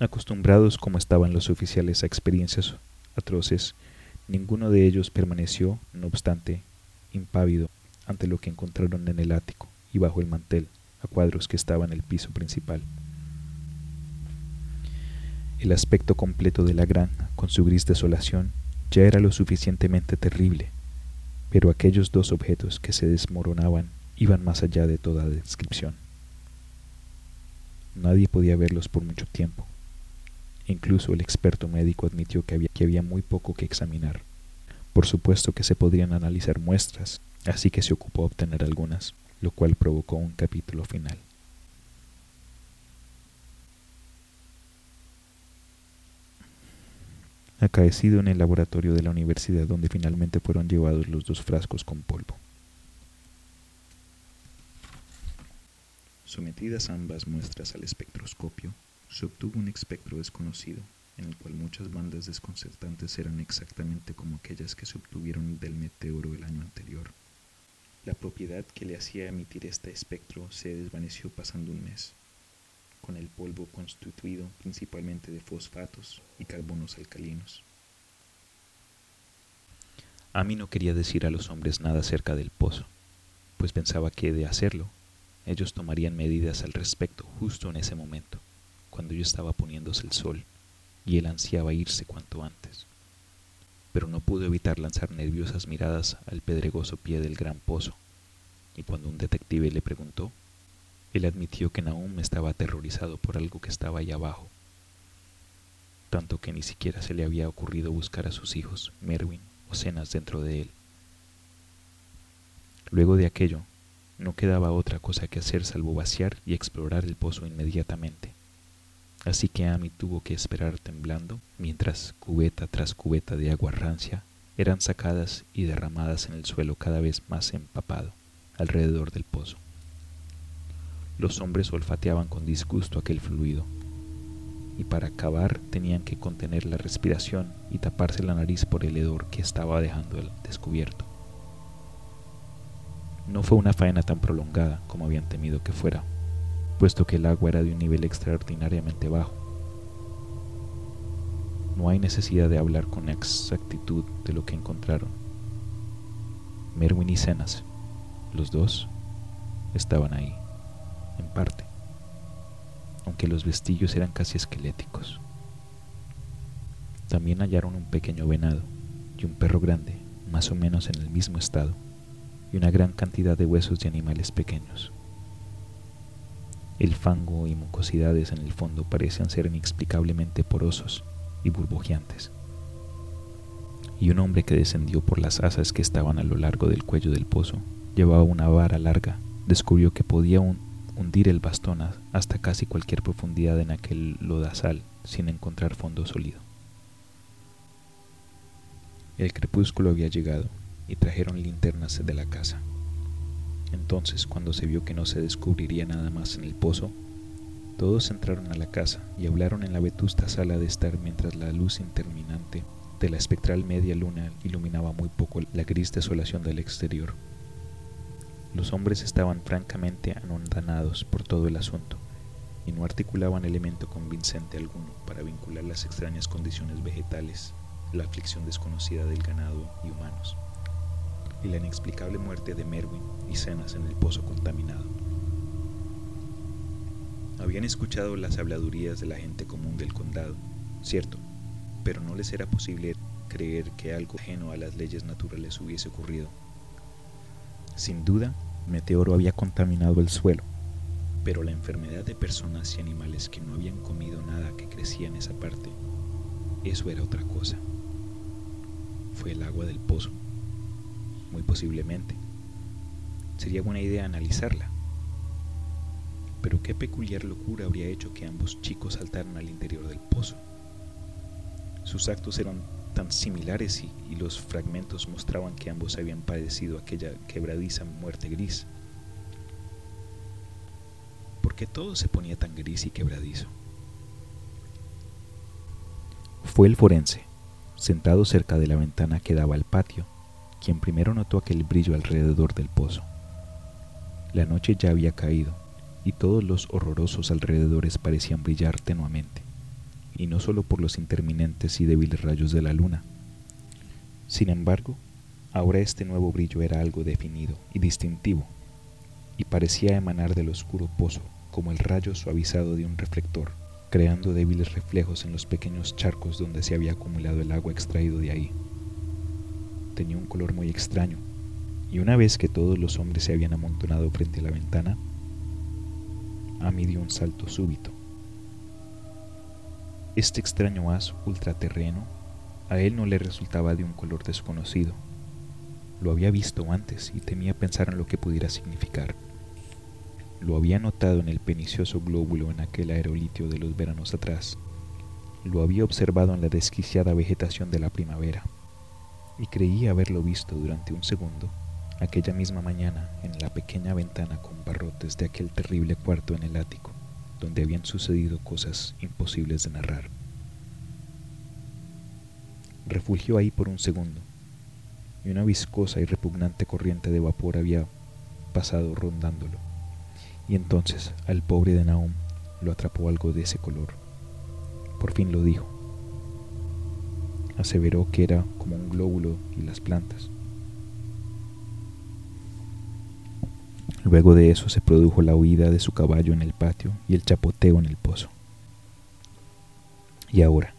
Acostumbrados como estaban los oficiales a experiencias atroces, ninguno de ellos permaneció, no obstante, impávido ante lo que encontraron en el ático y bajo el mantel, a cuadros que estaban en el piso principal. El aspecto completo de la granja, con su gris desolación, ya era lo suficientemente terrible, pero aquellos dos objetos que se desmoronaban iban más allá de toda descripción. Nadie podía verlos por mucho tiempo. Incluso el experto médico admitió que había, muy poco que examinar. Por supuesto que se podrían analizar muestras, así que se ocupó a obtener algunas, lo cual provocó un capítulo final. acaecido en el laboratorio de la universidad donde finalmente fueron llevados los dos frascos con polvo. Sometidas ambas muestras al espectroscopio, se obtuvo un espectro desconocido, en el cual muchas bandas desconcertantes eran exactamente como aquellas que se obtuvieron del meteoro el año anterior. La propiedad que le hacía emitir este espectro se desvaneció pasando un mes con el polvo constituido principalmente de fosfatos y carbonos alcalinos. Amy no quería decir a los hombres nada acerca del pozo, pues pensaba que de hacerlo ellos tomarían medidas al respecto justo en ese momento, cuando yo estaba poniéndose el sol y él ansiaba irse cuanto antes. Pero no pudo evitar lanzar nerviosas miradas al pedregoso pie del gran pozo, y cuando un detective le preguntó, él admitió que Nahum estaba aterrorizado por algo que estaba allá abajo, tanto que ni siquiera se le había ocurrido buscar a sus hijos, Merwin o Cenas, dentro de él. Luego de aquello, no quedaba otra cosa que hacer salvo vaciar y explorar el pozo inmediatamente. Así que Amy tuvo que esperar temblando mientras cubeta tras cubeta de agua rancia eran sacadas y derramadas en el suelo cada vez más empapado alrededor del pozo. Los hombres olfateaban con disgusto aquel fluido, y para acabar tenían que contener la respiración y taparse la nariz por el hedor que estaba dejando el descubierto. No fue una faena tan prolongada como habían temido que fuera, puesto que el agua era de un nivel extraordinariamente bajo. No hay necesidad de hablar con exactitud de lo que encontraron. Merwin y Cenas, los dos, estaban ahí, en parte, aunque los vestillos eran casi esqueléticos. También hallaron un pequeño venado y un perro grande, más o menos en el mismo estado y una gran cantidad de huesos de animales pequeños. El fango y mucosidades en el fondo parecían ser inexplicablemente porosos y burbujeantes. Y un hombre que descendió por las asas que estaban a lo largo del cuello del pozo llevaba una vara larga, descubrió que podía hundir el bastón hasta casi cualquier profundidad en aquel lodazal sin encontrar fondo sólido. El crepúsculo había llegado y trajeron linternas de la casa. Entonces, cuando se vio que no se descubriría nada más en el pozo, todos entraron a la casa y hablaron en la vetusta sala de estar mientras la luz interminante de la espectral media luna iluminaba muy poco la gris desolación del exterior. Los hombres estaban francamente anondanados por todo el asunto y no articulaban elemento convincente alguno para vincular las extrañas condiciones vegetales, la aflicción desconocida del ganado y humanos y la inexplicable muerte de Merwin y Cenas en el pozo contaminado. Habían escuchado las habladurías de la gente común del condado, cierto, pero no les era posible creer que algo ajeno a las leyes naturales hubiese ocurrido. Sin duda, meteoro había contaminado el suelo, pero la enfermedad de personas y animales que no habían comido nada que crecía en esa parte, eso era otra cosa. Fue el agua del pozo muy posiblemente. Sería buena idea analizarla. Pero qué peculiar locura habría hecho que ambos chicos saltaran al interior del pozo. Sus actos eran tan similares y, los fragmentos mostraban que ambos habían padecido aquella quebradiza muerte gris. ¿Por qué todo se ponía tan gris y quebradizo? Fue el forense, sentado cerca de la ventana que daba al patio, quien primero notó aquel brillo alrededor del pozo. La noche ya había caído y todos los horrorosos alrededores parecían brillar tenuamente, y no solo por los interminentes y débiles rayos de la luna. Sin embargo, ahora este nuevo brillo era algo definido y distintivo, y parecía emanar del oscuro pozo como el rayo suavizado de un reflector, creando débiles reflejos en los pequeños charcos donde se había acumulado el agua extraído de ahí tenía un color muy extraño, y una vez que todos los hombres se habían amontonado frente a la ventana, Amy dio un salto súbito. Este extraño haz ultraterreno a él no le resultaba de un color desconocido. Lo había visto antes y temía pensar en lo que pudiera significar. Lo había notado en el penicioso glóbulo en aquel aerolitio de los veranos atrás. Lo había observado en la desquiciada vegetación de la primavera y creí haberlo visto durante un segundo aquella misma mañana en la pequeña ventana con barrotes de aquel terrible cuarto en el ático, donde habían sucedido cosas imposibles de narrar. Refugió ahí por un segundo, y una viscosa y repugnante corriente de vapor había pasado rondándolo, y entonces al pobre de Naum lo atrapó algo de ese color. Por fin lo dijo aseveró que era como un glóbulo y las plantas. Luego de eso se produjo la huida de su caballo en el patio y el chapoteo en el pozo. Y ahora,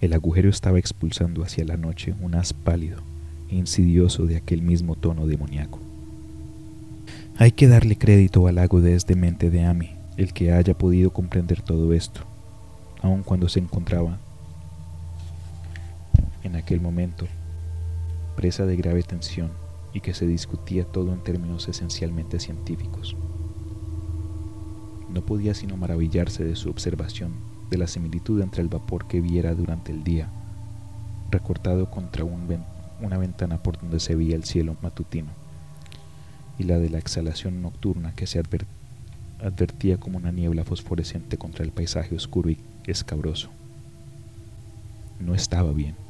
el agujero estaba expulsando hacia la noche un haz pálido e insidioso de aquel mismo tono demoníaco. Hay que darle crédito al agudez de mente de Amy, el que haya podido comprender todo esto, aun cuando se encontraba en aquel momento presa de grave tensión y que se discutía todo en términos esencialmente científicos. No podía sino maravillarse de su observación de la similitud entre el vapor que viera durante el día, recortado contra una ventana por donde se veía el cielo matutino, y la de la exhalación nocturna que se advertía como una niebla fosforescente contra el paisaje oscuro y escabroso. No estaba bien.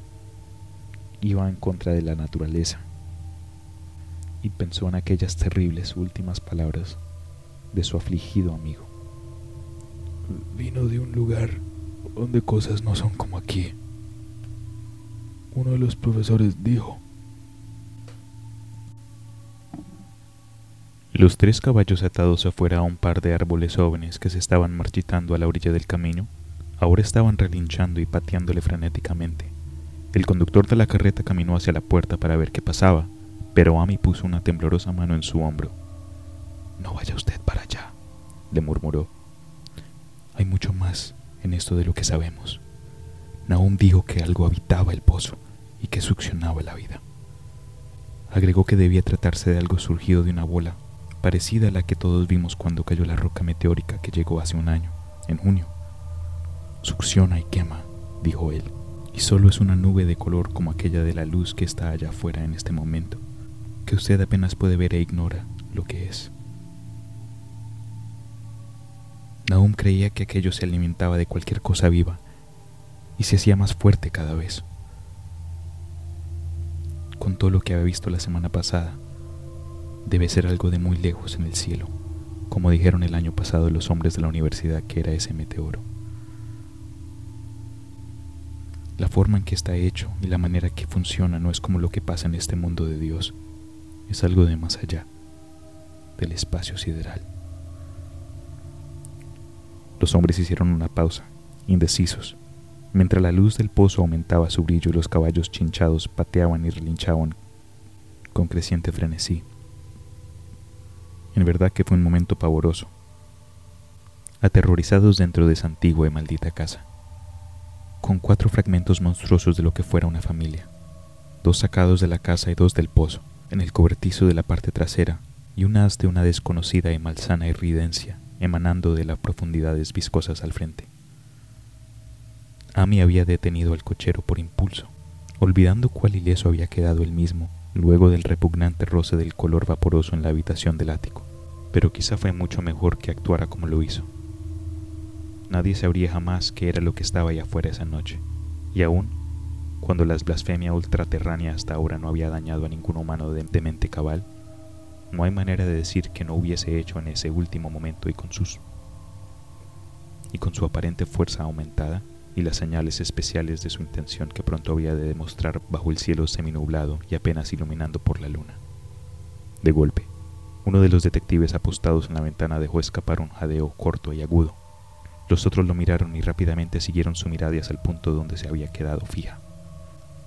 Iba en contra de la naturaleza. Y pensó en aquellas terribles últimas palabras de su afligido amigo. Vino de un lugar donde cosas no son como aquí. Uno de los profesores dijo. Los tres caballos atados afuera a un par de árboles jóvenes que se estaban marchitando a la orilla del camino, ahora estaban relinchando y pateándole frenéticamente. El conductor de la carreta caminó hacia la puerta para ver qué pasaba, pero Amy puso una temblorosa mano en su hombro. No vaya usted para allá, le murmuró. Hay mucho más en esto de lo que sabemos. Nahum dijo que algo habitaba el pozo y que succionaba la vida. Agregó que debía tratarse de algo surgido de una bola, parecida a la que todos vimos cuando cayó la roca meteórica que llegó hace un año, en junio. Succiona y quema, dijo él, y solo es una nube de color como aquella de la luz que está allá afuera en este momento, que usted apenas puede ver e ignora lo que es. Nahum creía que aquello se alimentaba de cualquier cosa viva y se hacía más fuerte cada vez. Contó lo que había visto la semana pasada. Debe ser algo de muy lejos en el cielo, como dijeron el año pasado los hombres de la universidad que era ese meteoro. La forma en que está hecho y la manera que funciona no es como lo que pasa en este mundo de Dios, es algo de más allá, del espacio sideral. Los hombres hicieron una pausa, indecisos, mientras la luz del pozo aumentaba su brillo y los caballos chinchados pateaban y relinchaban con creciente frenesí. En verdad que fue un momento pavoroso, aterrorizados dentro de esa antigua y maldita casa, con cuatro fragmentos monstruosos de lo que fuera una familia, dos sacados de la casa y dos del pozo, en el cobertizo de la parte trasera, y un haz de una desconocida y malsana irridencia emanando de las profundidades viscosas al frente. Amy había detenido al cochero por impulso, olvidando cuál ileso había quedado él mismo luego del repugnante roce del color vaporoso en la habitación del ático, pero quizá fue mucho mejor que actuara como lo hizo. Nadie sabría jamás qué era lo que estaba allá afuera esa noche, y aún, cuando la blasfemia ultraterránea hasta ahora no había dañado a ningún humano de mente cabal, no hay manera de decir que no hubiese hecho en ese último momento y con sus y con su aparente fuerza aumentada y las señales especiales de su intención que pronto había de demostrar bajo el cielo seminublado y apenas iluminando por la luna. De golpe, uno de los detectives apostados en la ventana dejó escapar un jadeo corto y agudo. Los otros lo miraron y rápidamente siguieron su mirada hacia el punto donde se había quedado fija.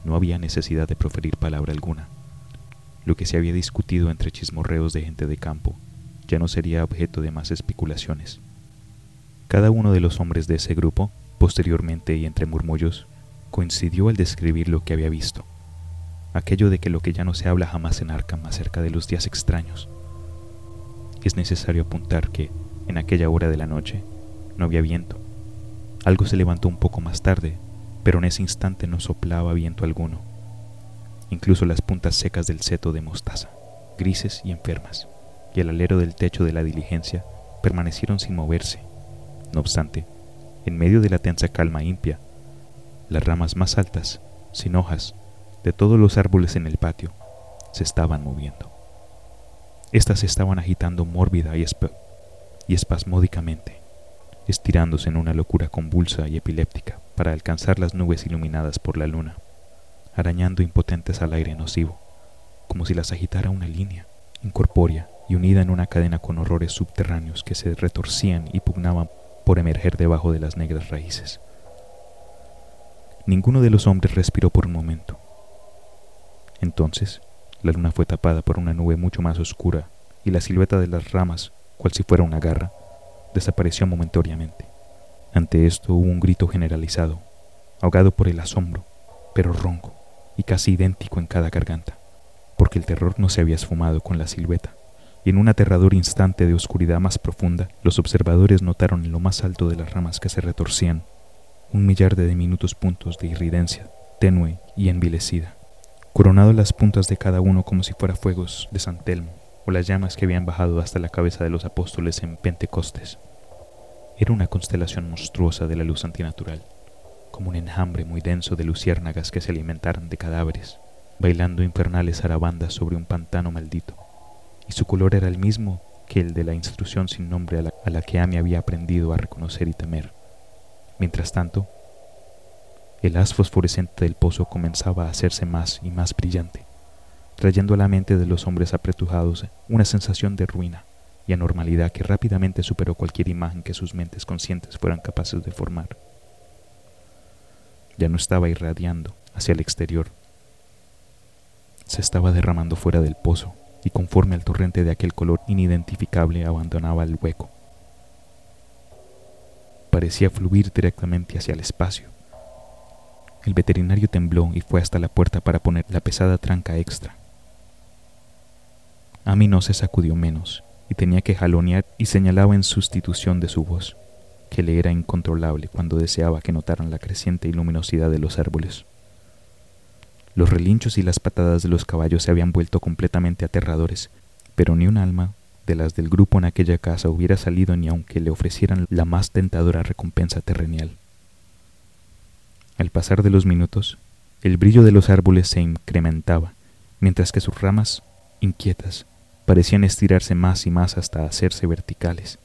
No había necesidad de proferir palabra alguna lo que se había discutido entre chismorreos de gente de campo ya no sería objeto de más especulaciones. Cada uno de los hombres de ese grupo, posteriormente y entre murmullos, coincidió al describir lo que había visto, aquello de que lo que ya no se habla jamás en Arkham acerca de los días extraños. Es necesario apuntar que, en aquella hora de la noche, no había viento. Algo se levantó un poco más tarde, pero en ese instante no soplaba viento alguno incluso las puntas secas del seto de mostaza, grises y enfermas, y el alero del techo de la diligencia permanecieron sin moverse. No obstante, en medio de la tensa calma impia, las ramas más altas, sin hojas, de todos los árboles en el patio, se estaban moviendo. Estas se estaban agitando mórbida y, y espasmódicamente, estirándose en una locura convulsa y epiléptica para alcanzar las nubes iluminadas por la luna arañando impotentes al aire nocivo, como si las agitara una línea, incorpórea y unida en una cadena con horrores subterráneos que se retorcían y pugnaban por emerger debajo de las negras raíces. Ninguno de los hombres respiró por un momento. Entonces, la luna fue tapada por una nube mucho más oscura y la silueta de las ramas, cual si fuera una garra, desapareció momentáneamente. Ante esto hubo un grito generalizado, ahogado por el asombro, pero ronco y casi idéntico en cada garganta, porque el terror no se había esfumado con la silueta, y en un aterrador instante de oscuridad más profunda, los observadores notaron en lo más alto de las ramas que se retorcían un millar de diminutos puntos de irridencia, tenue y envilecida, coronado las puntas de cada uno como si fuera fuegos de San Telmo o las llamas que habían bajado hasta la cabeza de los apóstoles en Pentecostes. Era una constelación monstruosa de la luz antinatural, como un enjambre muy denso de luciérnagas que se alimentaran de cadáveres, bailando infernales zarabandas sobre un pantano maldito, y su color era el mismo que el de la instrucción sin nombre a la, a la que Amy había aprendido a reconocer y temer. Mientras tanto, el haz fosforescente del pozo comenzaba a hacerse más y más brillante, trayendo a la mente de los hombres apretujados una sensación de ruina y anormalidad que rápidamente superó cualquier imagen que sus mentes conscientes fueran capaces de formar. Ya no estaba irradiando hacia el exterior, se estaba derramando fuera del pozo y conforme al torrente de aquel color inidentificable abandonaba el hueco parecía fluir directamente hacia el espacio. El veterinario tembló y fue hasta la puerta para poner la pesada tranca extra. Amy no se sacudió menos y tenía que jalonear y señalaba en sustitución de su voz, que le era incontrolable cuando deseaba que notaran la creciente luminosidad de los árboles. Los relinchos y las patadas de los caballos se habían vuelto completamente aterradores, pero ni un alma de las del grupo en aquella casa hubiera salido ni aunque le ofrecieran la más tentadora recompensa terrenal. Al pasar de los minutos, el brillo de los árboles se incrementaba, mientras que sus ramas, inquietas, parecían estirarse más y más hasta hacerse verticales.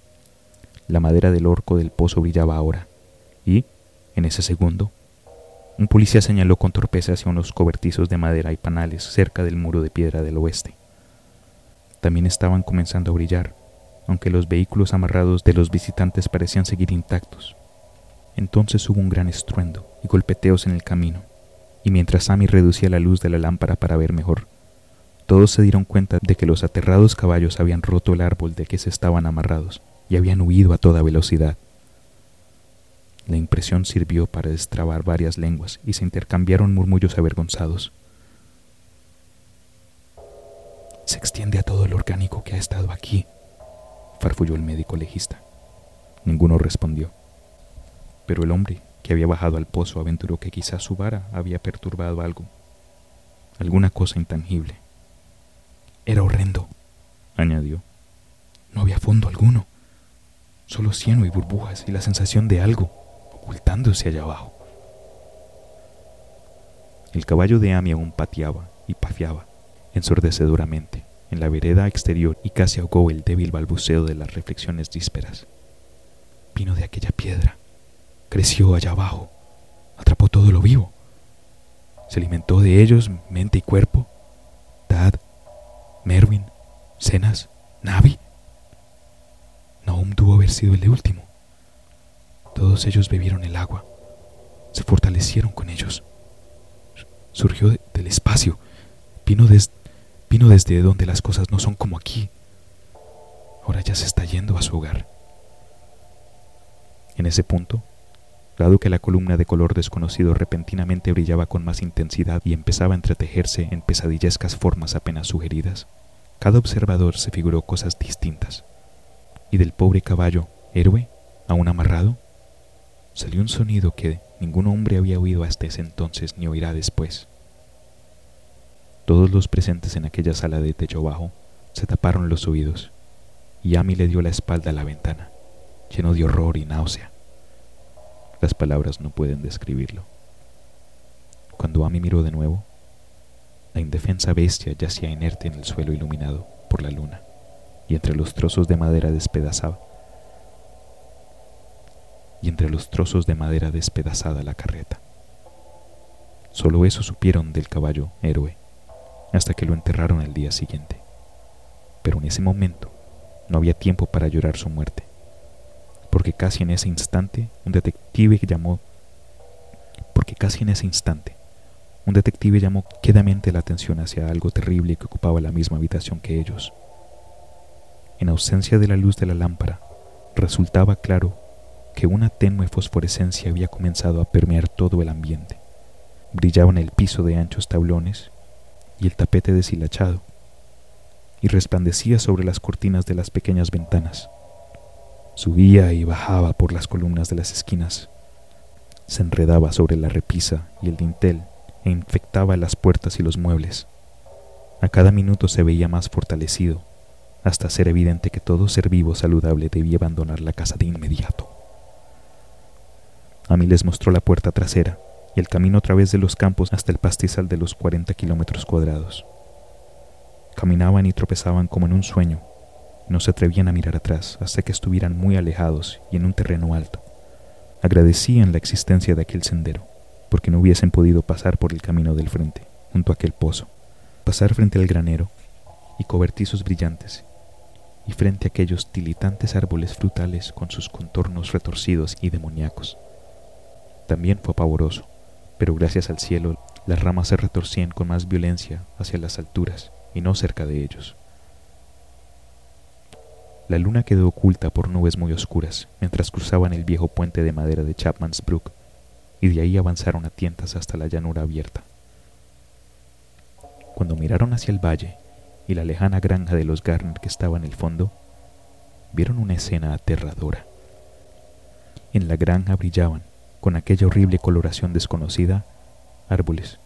La madera del orco del pozo brillaba ahora, y, en ese segundo, un policía señaló con torpeza hacia unos cobertizos de madera y panales cerca del muro de piedra del oeste también estaban comenzando a brillar, aunque los vehículos amarrados de los visitantes parecían seguir intactos. Entonces hubo un gran estruendo y golpeteos en el camino, y mientras Sammy reducía la luz de la lámpara para ver mejor, todos se dieron cuenta de que los aterrados caballos habían roto el árbol de que se estaban amarrados y habían huido a toda velocidad. La impresión sirvió para destrabar varias lenguas y se intercambiaron murmullos avergonzados. Se extiende a todo el orgánico que ha estado aquí, farfulló el médico legista. Ninguno respondió. Pero el hombre que había bajado al pozo aventuró que quizás su vara había perturbado algo, alguna cosa intangible. Era horrendo, añadió. No había fondo alguno, solo cieno y burbujas y la sensación de algo ocultándose allá abajo. El caballo de Amy aún pateaba y pafiaba ensordecedoramente en la vereda exterior y casi ahogó el débil balbuceo de las reflexiones dísperas. Vino de aquella piedra, creció allá abajo, atrapó todo lo vivo, se alimentó de ellos mente y cuerpo. Dad, Merwin, Cenas, Navi. Naum tuvo haber sido el de último. Todos ellos bebieron el agua, se fortalecieron con ellos. Surgió del espacio, vino Vino desde donde las cosas no son como aquí. Ahora ya se está yendo a su hogar. En ese punto, dado que la columna de color desconocido repentinamente brillaba con más intensidad y empezaba a entretejerse en pesadillescas formas apenas sugeridas, cada observador se figuró cosas distintas. Y del pobre caballo, héroe, aún amarrado, salió un sonido que ningún hombre había oído hasta ese entonces ni oirá después. Todos los presentes en aquella sala de techo bajo se taparon los oídos, y Amy le dio la espalda a la ventana, lleno de horror y náusea. Las palabras no pueden describirlo. Cuando Amy miró de nuevo, la indefensa bestia yacía inerte en el suelo iluminado por la luna, y entre los trozos de madera despedazaba, y entre los trozos de madera despedazada la carreta. Solo eso supieron del caballo héroe hasta que lo enterraron el día siguiente. Pero en ese momento no había tiempo para llorar su muerte, porque casi en ese instante un detective llamó porque casi en ese instante un detective llamó quedamente la atención hacia algo terrible que ocupaba la misma habitación que ellos. En ausencia de la luz de la lámpara, resultaba claro que una tenue fosforescencia había comenzado a permear todo el ambiente. Brillaban el piso de anchos tablones y el tapete deshilachado, y resplandecía sobre las cortinas de las pequeñas ventanas. Subía y bajaba por las columnas de las esquinas, se enredaba sobre la repisa y el dintel e infectaba las puertas y los muebles. A cada minuto se veía más fortalecido, hasta ser evidente que todo ser vivo saludable debía abandonar la casa de inmediato. A mí les mostró la puerta trasera y el camino a través de los campos hasta el pastizal de los 40 kilómetros cuadrados. Caminaban y tropezaban como en un sueño, no se atrevían a mirar atrás hasta que estuvieran muy alejados y en un terreno alto. Agradecían la existencia de aquel sendero porque no hubiesen podido pasar por el camino del frente, junto a aquel pozo, pasar frente al granero y cobertizos brillantes, y frente a aquellos tilitantes árboles frutales con sus contornos retorcidos y demoníacos. También fue pavoroso, pero gracias al cielo las ramas se retorcían con más violencia hacia las alturas y no cerca de ellos. La luna quedó oculta por nubes muy oscuras mientras cruzaban el viejo puente de madera de Chapman's Brook y de ahí avanzaron a tientas hasta la llanura abierta. Cuando miraron hacia el valle y la lejana granja de los Garner que estaba en el fondo, vieron una escena aterradora. En la granja brillaban, con aquella horrible coloración desconocida, árboles,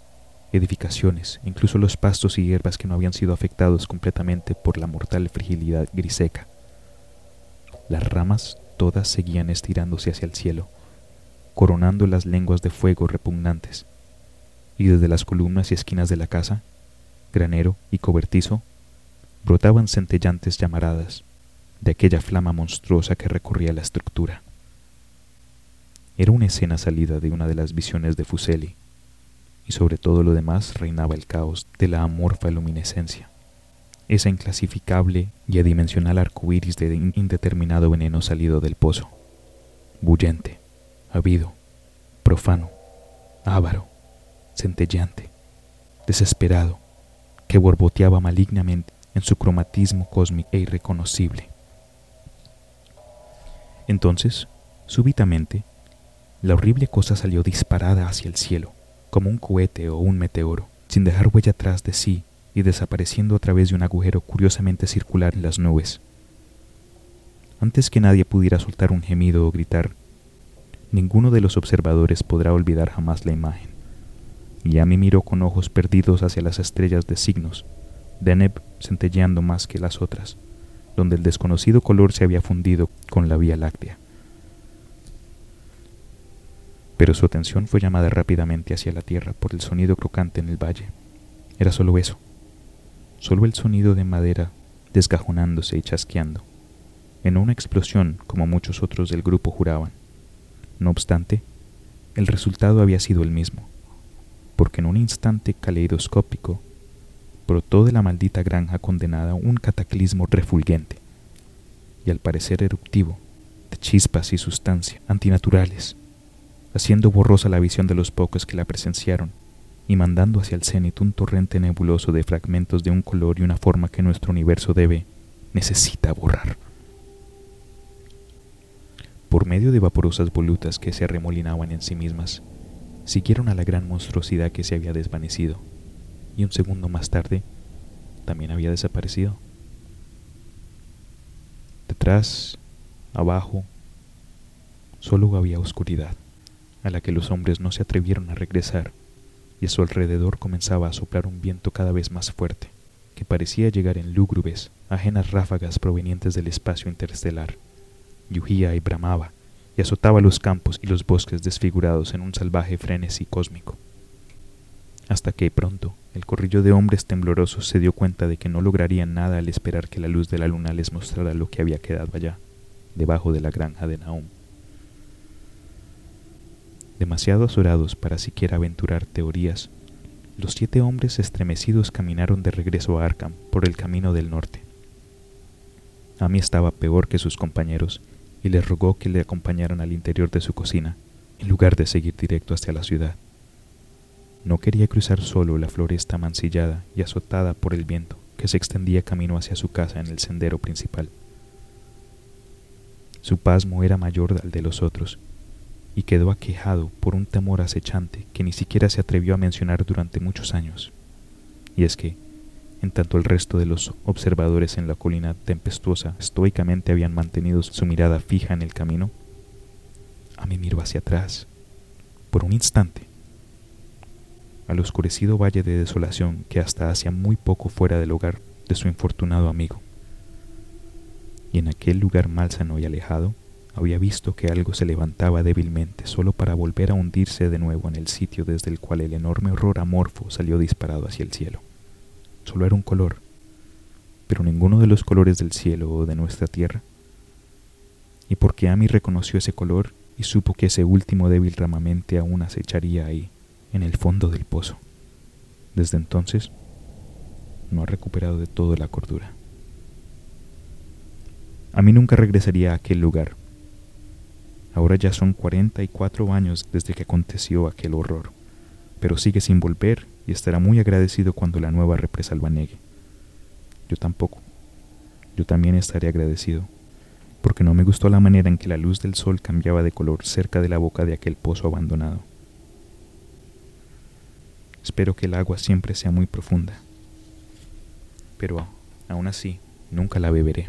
edificaciones, incluso los pastos y hierbas que no habían sido afectados completamente por la mortal fragilidad griseca. Las ramas todas seguían estirándose hacia el cielo, coronando las lenguas de fuego repugnantes, y desde las columnas y esquinas de la casa, granero y cobertizo, brotaban centellantes llamaradas de aquella flama monstruosa que recorría la estructura. Era una escena salida de una de las visiones de Fuseli, y sobre todo lo demás reinaba el caos de la amorfa luminescencia, esa inclasificable y adimensional arco iris de indeterminado veneno salido del pozo, bullente, habido, profano, ávaro, centelleante, desesperado, que borboteaba malignamente en su cromatismo cósmico e irreconocible. Entonces, súbitamente, la horrible cosa salió disparada hacia el cielo, como un cohete o un meteoro, sin dejar huella atrás de sí y desapareciendo a través de un agujero curiosamente circular en las nubes. Antes que nadie pudiera soltar un gemido o gritar, ninguno de los observadores podrá olvidar jamás la imagen. Y a mí miró con ojos perdidos hacia las estrellas de signos, Deneb centelleando más que las otras, donde el desconocido color se había fundido con la Vía Láctea. Pero su atención fue llamada rápidamente hacia la tierra por el sonido crocante en el valle. Era solo eso, solo el sonido de madera desgajonándose y chasqueando, en una explosión como muchos otros del grupo juraban. No obstante, el resultado había sido el mismo, porque en un instante caleidoscópico brotó de la maldita granja condenada un cataclismo refulgente, y al parecer eruptivo, de chispas y sustancia antinaturales, haciendo borrosa la visión de los pocos que la presenciaron y mandando hacia el cenit un torrente nebuloso de fragmentos de un color y una forma que nuestro universo debe, necesita borrar por medio de vaporosas volutas que se arremolinaban en sí mismas, siguieron a la gran monstruosidad que se había desvanecido, y un segundo más tarde también había desaparecido. Detrás, abajo, solo había oscuridad, a la que los hombres no se atrevieron a regresar, y a su alrededor comenzaba a soplar un viento cada vez más fuerte, que parecía llegar en lúgubres, ajenas ráfagas provenientes del espacio interestelar yugía y bramaba, y azotaba los campos y los bosques desfigurados en un salvaje frenesí cósmico. Hasta que pronto el corrillo de hombres temblorosos se dio cuenta de que no lograrían nada al esperar que la luz de la luna les mostrara lo que había quedado allá, debajo de la granja de Naum. Demasiado azorados para siquiera aventurar teorías, los siete hombres estremecidos caminaron de regreso a Arkham por el camino del norte Amy estaba peor que sus compañeros y les rogó que le acompañaran al interior de su cocina, en lugar de seguir directo hacia la ciudad. No quería cruzar solo la floresta mancillada y azotada por el viento que se extendía camino hacia su casa en el sendero principal. Su pasmo era mayor al de los otros, y quedó aquejado por un temor acechante que ni siquiera se atrevió a mencionar durante muchos años. Y es que, en tanto el resto de los observadores en la colina tempestuosa estoicamente habían mantenido su mirada fija en el camino, a mí miró hacia atrás, por un instante, al oscurecido valle de desolación que hasta hacía muy poco fuera del hogar de su infortunado amigo. Y en aquel lugar malsano y alejado, había visto que algo se levantaba débilmente solo para volver a hundirse de nuevo en el sitio desde el cual el enorme horror amorfo salió disparado hacia el cielo. Solo era un color, pero ninguno de los colores del cielo o de nuestra tierra. Y porque Amy reconoció ese color y supo que ese último débil ramamente aún acecharía ahí, en el fondo del pozo. Desde entonces, no ha recuperado de todo la cordura. A mí nunca regresaría a aquel lugar. Ahora ya son 44 años desde que aconteció aquel horror, pero sigue sin volver y estará muy agradecido cuando la nueva represa lo. Yo tampoco. Yo también estaré agradecido, porque no me gustó la manera en que la luz del sol cambiaba de color cerca de la boca de aquel pozo abandonado. Espero que el agua siempre sea muy profunda. Pero aún así, nunca la beberé.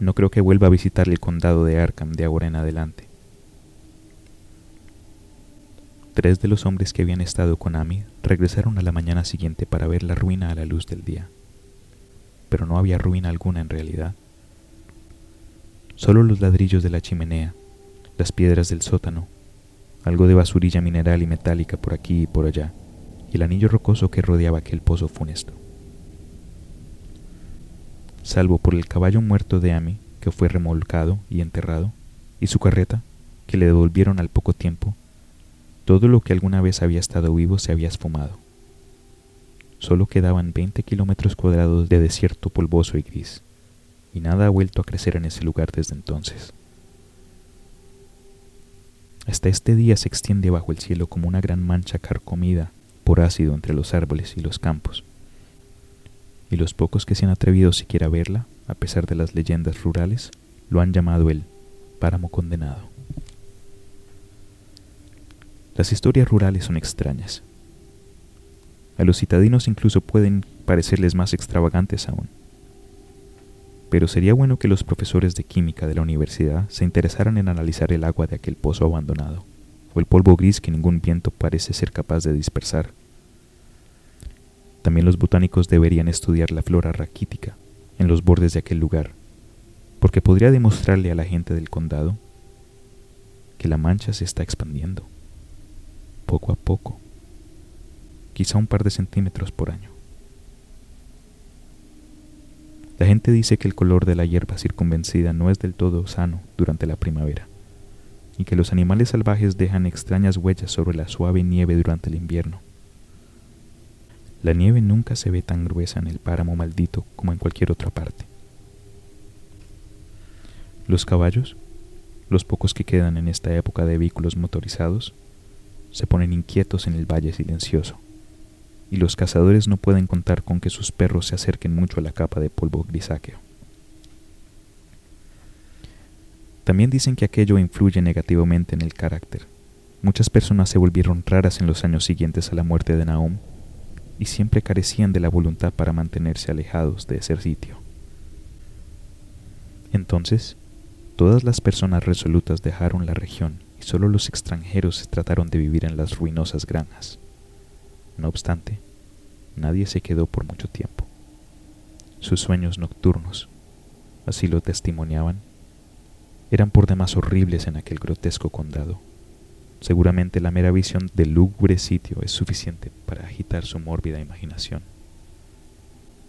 No creo que vuelva a visitar el condado de Arkham de ahora en adelante. Tres de los hombres que habían estado con Amy regresaron a la mañana siguiente para ver la ruina a la luz del día. Pero no había ruina alguna en realidad. Solo los ladrillos de la chimenea, las piedras del sótano algo de basurilla mineral y metálica por aquí y por allá, y el anillo rocoso que rodeaba aquel pozo funesto. Salvo por el caballo muerto de Amy, que fue remolcado y enterrado, y su carreta, que le devolvieron al poco tiempo, todo lo que alguna vez había estado vivo se había esfumado. Solo quedaban 20 kilómetros cuadrados de desierto polvoso y gris, y nada ha vuelto a crecer en ese lugar desde entonces. Hasta este día se extiende bajo el cielo como una gran mancha carcomida por ácido entre los árboles y los campos. Y los pocos que se han atrevido siquiera a verla, a pesar de las leyendas rurales, lo han llamado el páramo condenado. Las historias rurales son extrañas. A los citadinos incluso pueden parecerles más extravagantes aún pero sería bueno que los profesores de química de la universidad se interesaran en analizar el agua de aquel pozo abandonado, o el polvo gris que ningún viento parece ser capaz de dispersar. También los botánicos deberían estudiar la flora raquítica en los bordes de aquel lugar, porque podría demostrarle a la gente del condado que la mancha se está expandiendo, poco a poco, quizá un par de centímetros por año. La gente dice que el color de la hierba circunvencida no es del todo sano durante la primavera, y que los animales salvajes dejan extrañas huellas sobre la suave nieve durante el invierno. La nieve nunca se ve tan gruesa en el páramo maldito como en cualquier otra parte. Los caballos, los pocos que quedan en esta época de vehículos motorizados, se ponen inquietos en el valle silencioso y los cazadores no pueden contar con que sus perros se acerquen mucho a la capa de polvo grisáceo. También dicen que aquello influye negativamente en el carácter. Muchas personas se volvieron raras en los años siguientes a la muerte de Naum y siempre carecían de la voluntad para mantenerse alejados de ese sitio. Entonces, todas las personas resolutas dejaron la región y solo los extranjeros trataron de vivir en las ruinosas granjas. No obstante, nadie se quedó por mucho tiempo. Sus sueños nocturnos, así lo testimoniaban, eran por demás horribles en aquel grotesco condado. Seguramente la mera visión del lúgubre sitio es suficiente para agitar su mórbida imaginación.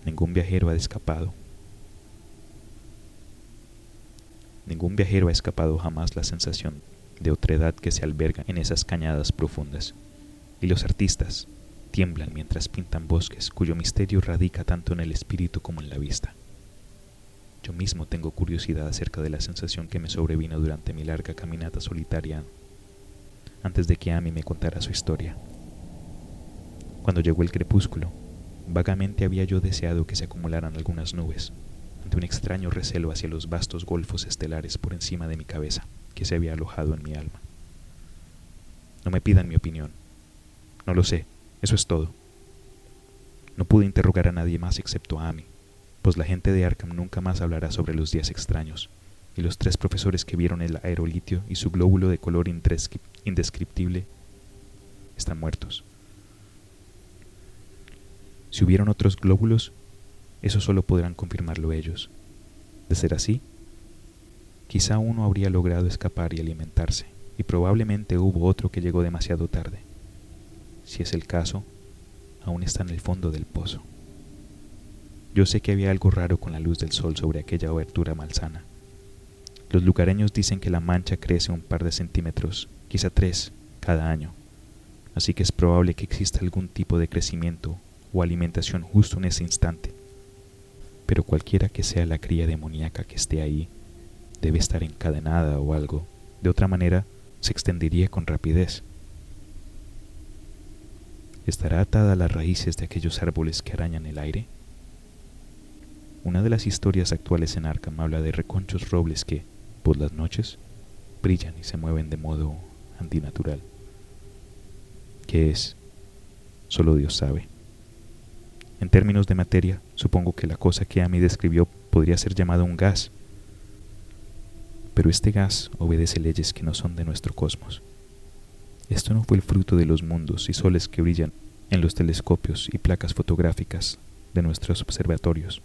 Ningún viajero ha escapado. Ningún viajero ha escapado jamás la sensación de otredad que se alberga en esas cañadas profundas. Y los artistas, tiemblan mientras pintan bosques cuyo misterio radica tanto en el espíritu como en la vista. Yo mismo tengo curiosidad acerca de la sensación que me sobrevino durante mi larga caminata solitaria antes de que Amy me contara su historia. Cuando llegó el crepúsculo, vagamente había yo deseado que se acumularan algunas nubes, ante un extraño recelo hacia los vastos golfos estelares por encima de mi cabeza que se había alojado en mi alma. No me pidan mi opinión. No lo sé, eso es todo. No pude interrogar a nadie más excepto a Amy, pues la gente de Arkham nunca más hablará sobre los días extraños, y los tres profesores que vieron el aerolitio y su glóbulo de color indescriptible están muertos. Si hubieron otros glóbulos, eso solo podrán confirmarlo ellos. De ser así, quizá uno habría logrado escapar y alimentarse, y probablemente hubo otro que llegó demasiado tarde. Si es el caso, aún está en el fondo del pozo. Yo sé que había algo raro con la luz del sol sobre aquella abertura malsana. Los lugareños dicen que la mancha crece un par de centímetros, quizá tres, cada año, así que es probable que exista algún tipo de crecimiento o alimentación justo en ese instante. Pero cualquiera que sea la cría demoníaca que esté ahí, debe estar encadenada o algo, de otra manera se extendería con rapidez estará atada a las raíces de aquellos árboles que arañan el aire? Una de las historias actuales en Arkham habla de reconchos robles que, por las noches, brillan y se mueven de modo antinatural. ¿Qué es? Solo Dios sabe. En términos de materia, supongo que la cosa que Amy describió podría ser llamada un gas, pero este gas obedece leyes que no son de nuestro cosmos. Esto no fue el fruto de los mundos y soles que brillan en los telescopios y placas fotográficas de nuestros observatorios.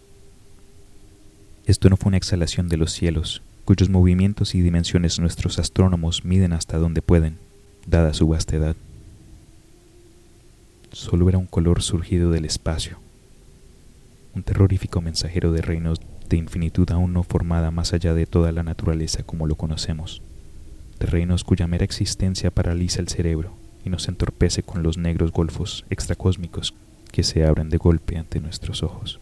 Esto no fue una exhalación de los cielos, cuyos movimientos y dimensiones nuestros astrónomos miden hasta donde pueden, dada su vastedad. Solo era un color surgido del espacio, un terrorífico mensajero de reinos de infinitud aún no formada más allá de toda la naturaleza como lo conocemos de reinos cuya mera existencia paraliza el cerebro y nos entorpece con los negros golfos extracósmicos que se abren de golpe ante nuestros ojos.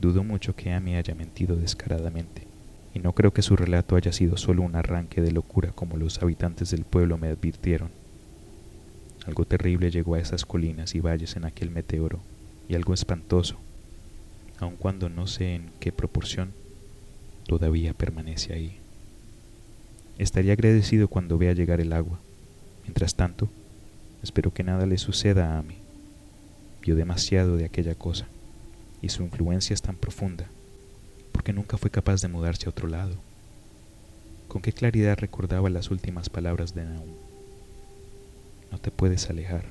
Dudo mucho que Amy haya mentido descaradamente, y no creo que su relato haya sido solo un arranque de locura como los habitantes del pueblo me advirtieron. Algo terrible llegó a esas colinas y valles en aquel meteoro, y algo espantoso, aun cuando no sé en qué proporción, todavía permanece ahí. Estaría agradecido cuando vea llegar el agua. Mientras tanto, espero que nada le suceda a mí. Vio demasiado de aquella cosa, y su influencia es tan profunda, porque nunca fue capaz de mudarse a otro lado. Con qué claridad recordaba las últimas palabras de Naum. No te puedes alejar,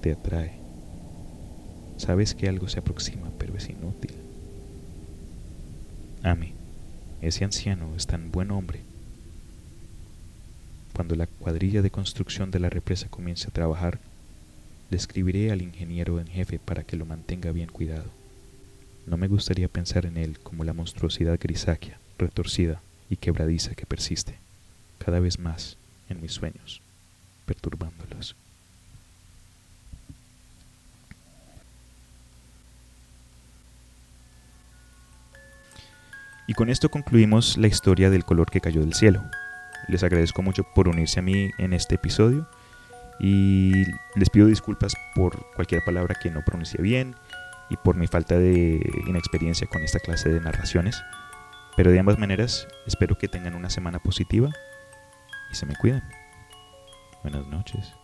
te atrae. Sabes que algo se aproxima, pero es inútil. Ami. Ese anciano es tan buen hombre. Cuando la cuadrilla de construcción de la represa comience a trabajar, le escribiré al ingeniero en jefe para que lo mantenga bien cuidado. No me gustaría pensar en él como la monstruosidad grisácea, retorcida y quebradiza que persiste, cada vez más en mis sueños, perturbándolos. Y con esto concluimos la historia del color que cayó del cielo. Les agradezco mucho por unirse a mí en este episodio y les pido disculpas por cualquier palabra que no pronuncie bien y por mi falta de inexperiencia con esta clase de narraciones. Pero de ambas maneras, espero que tengan una semana positiva y se me cuidan. Buenas noches.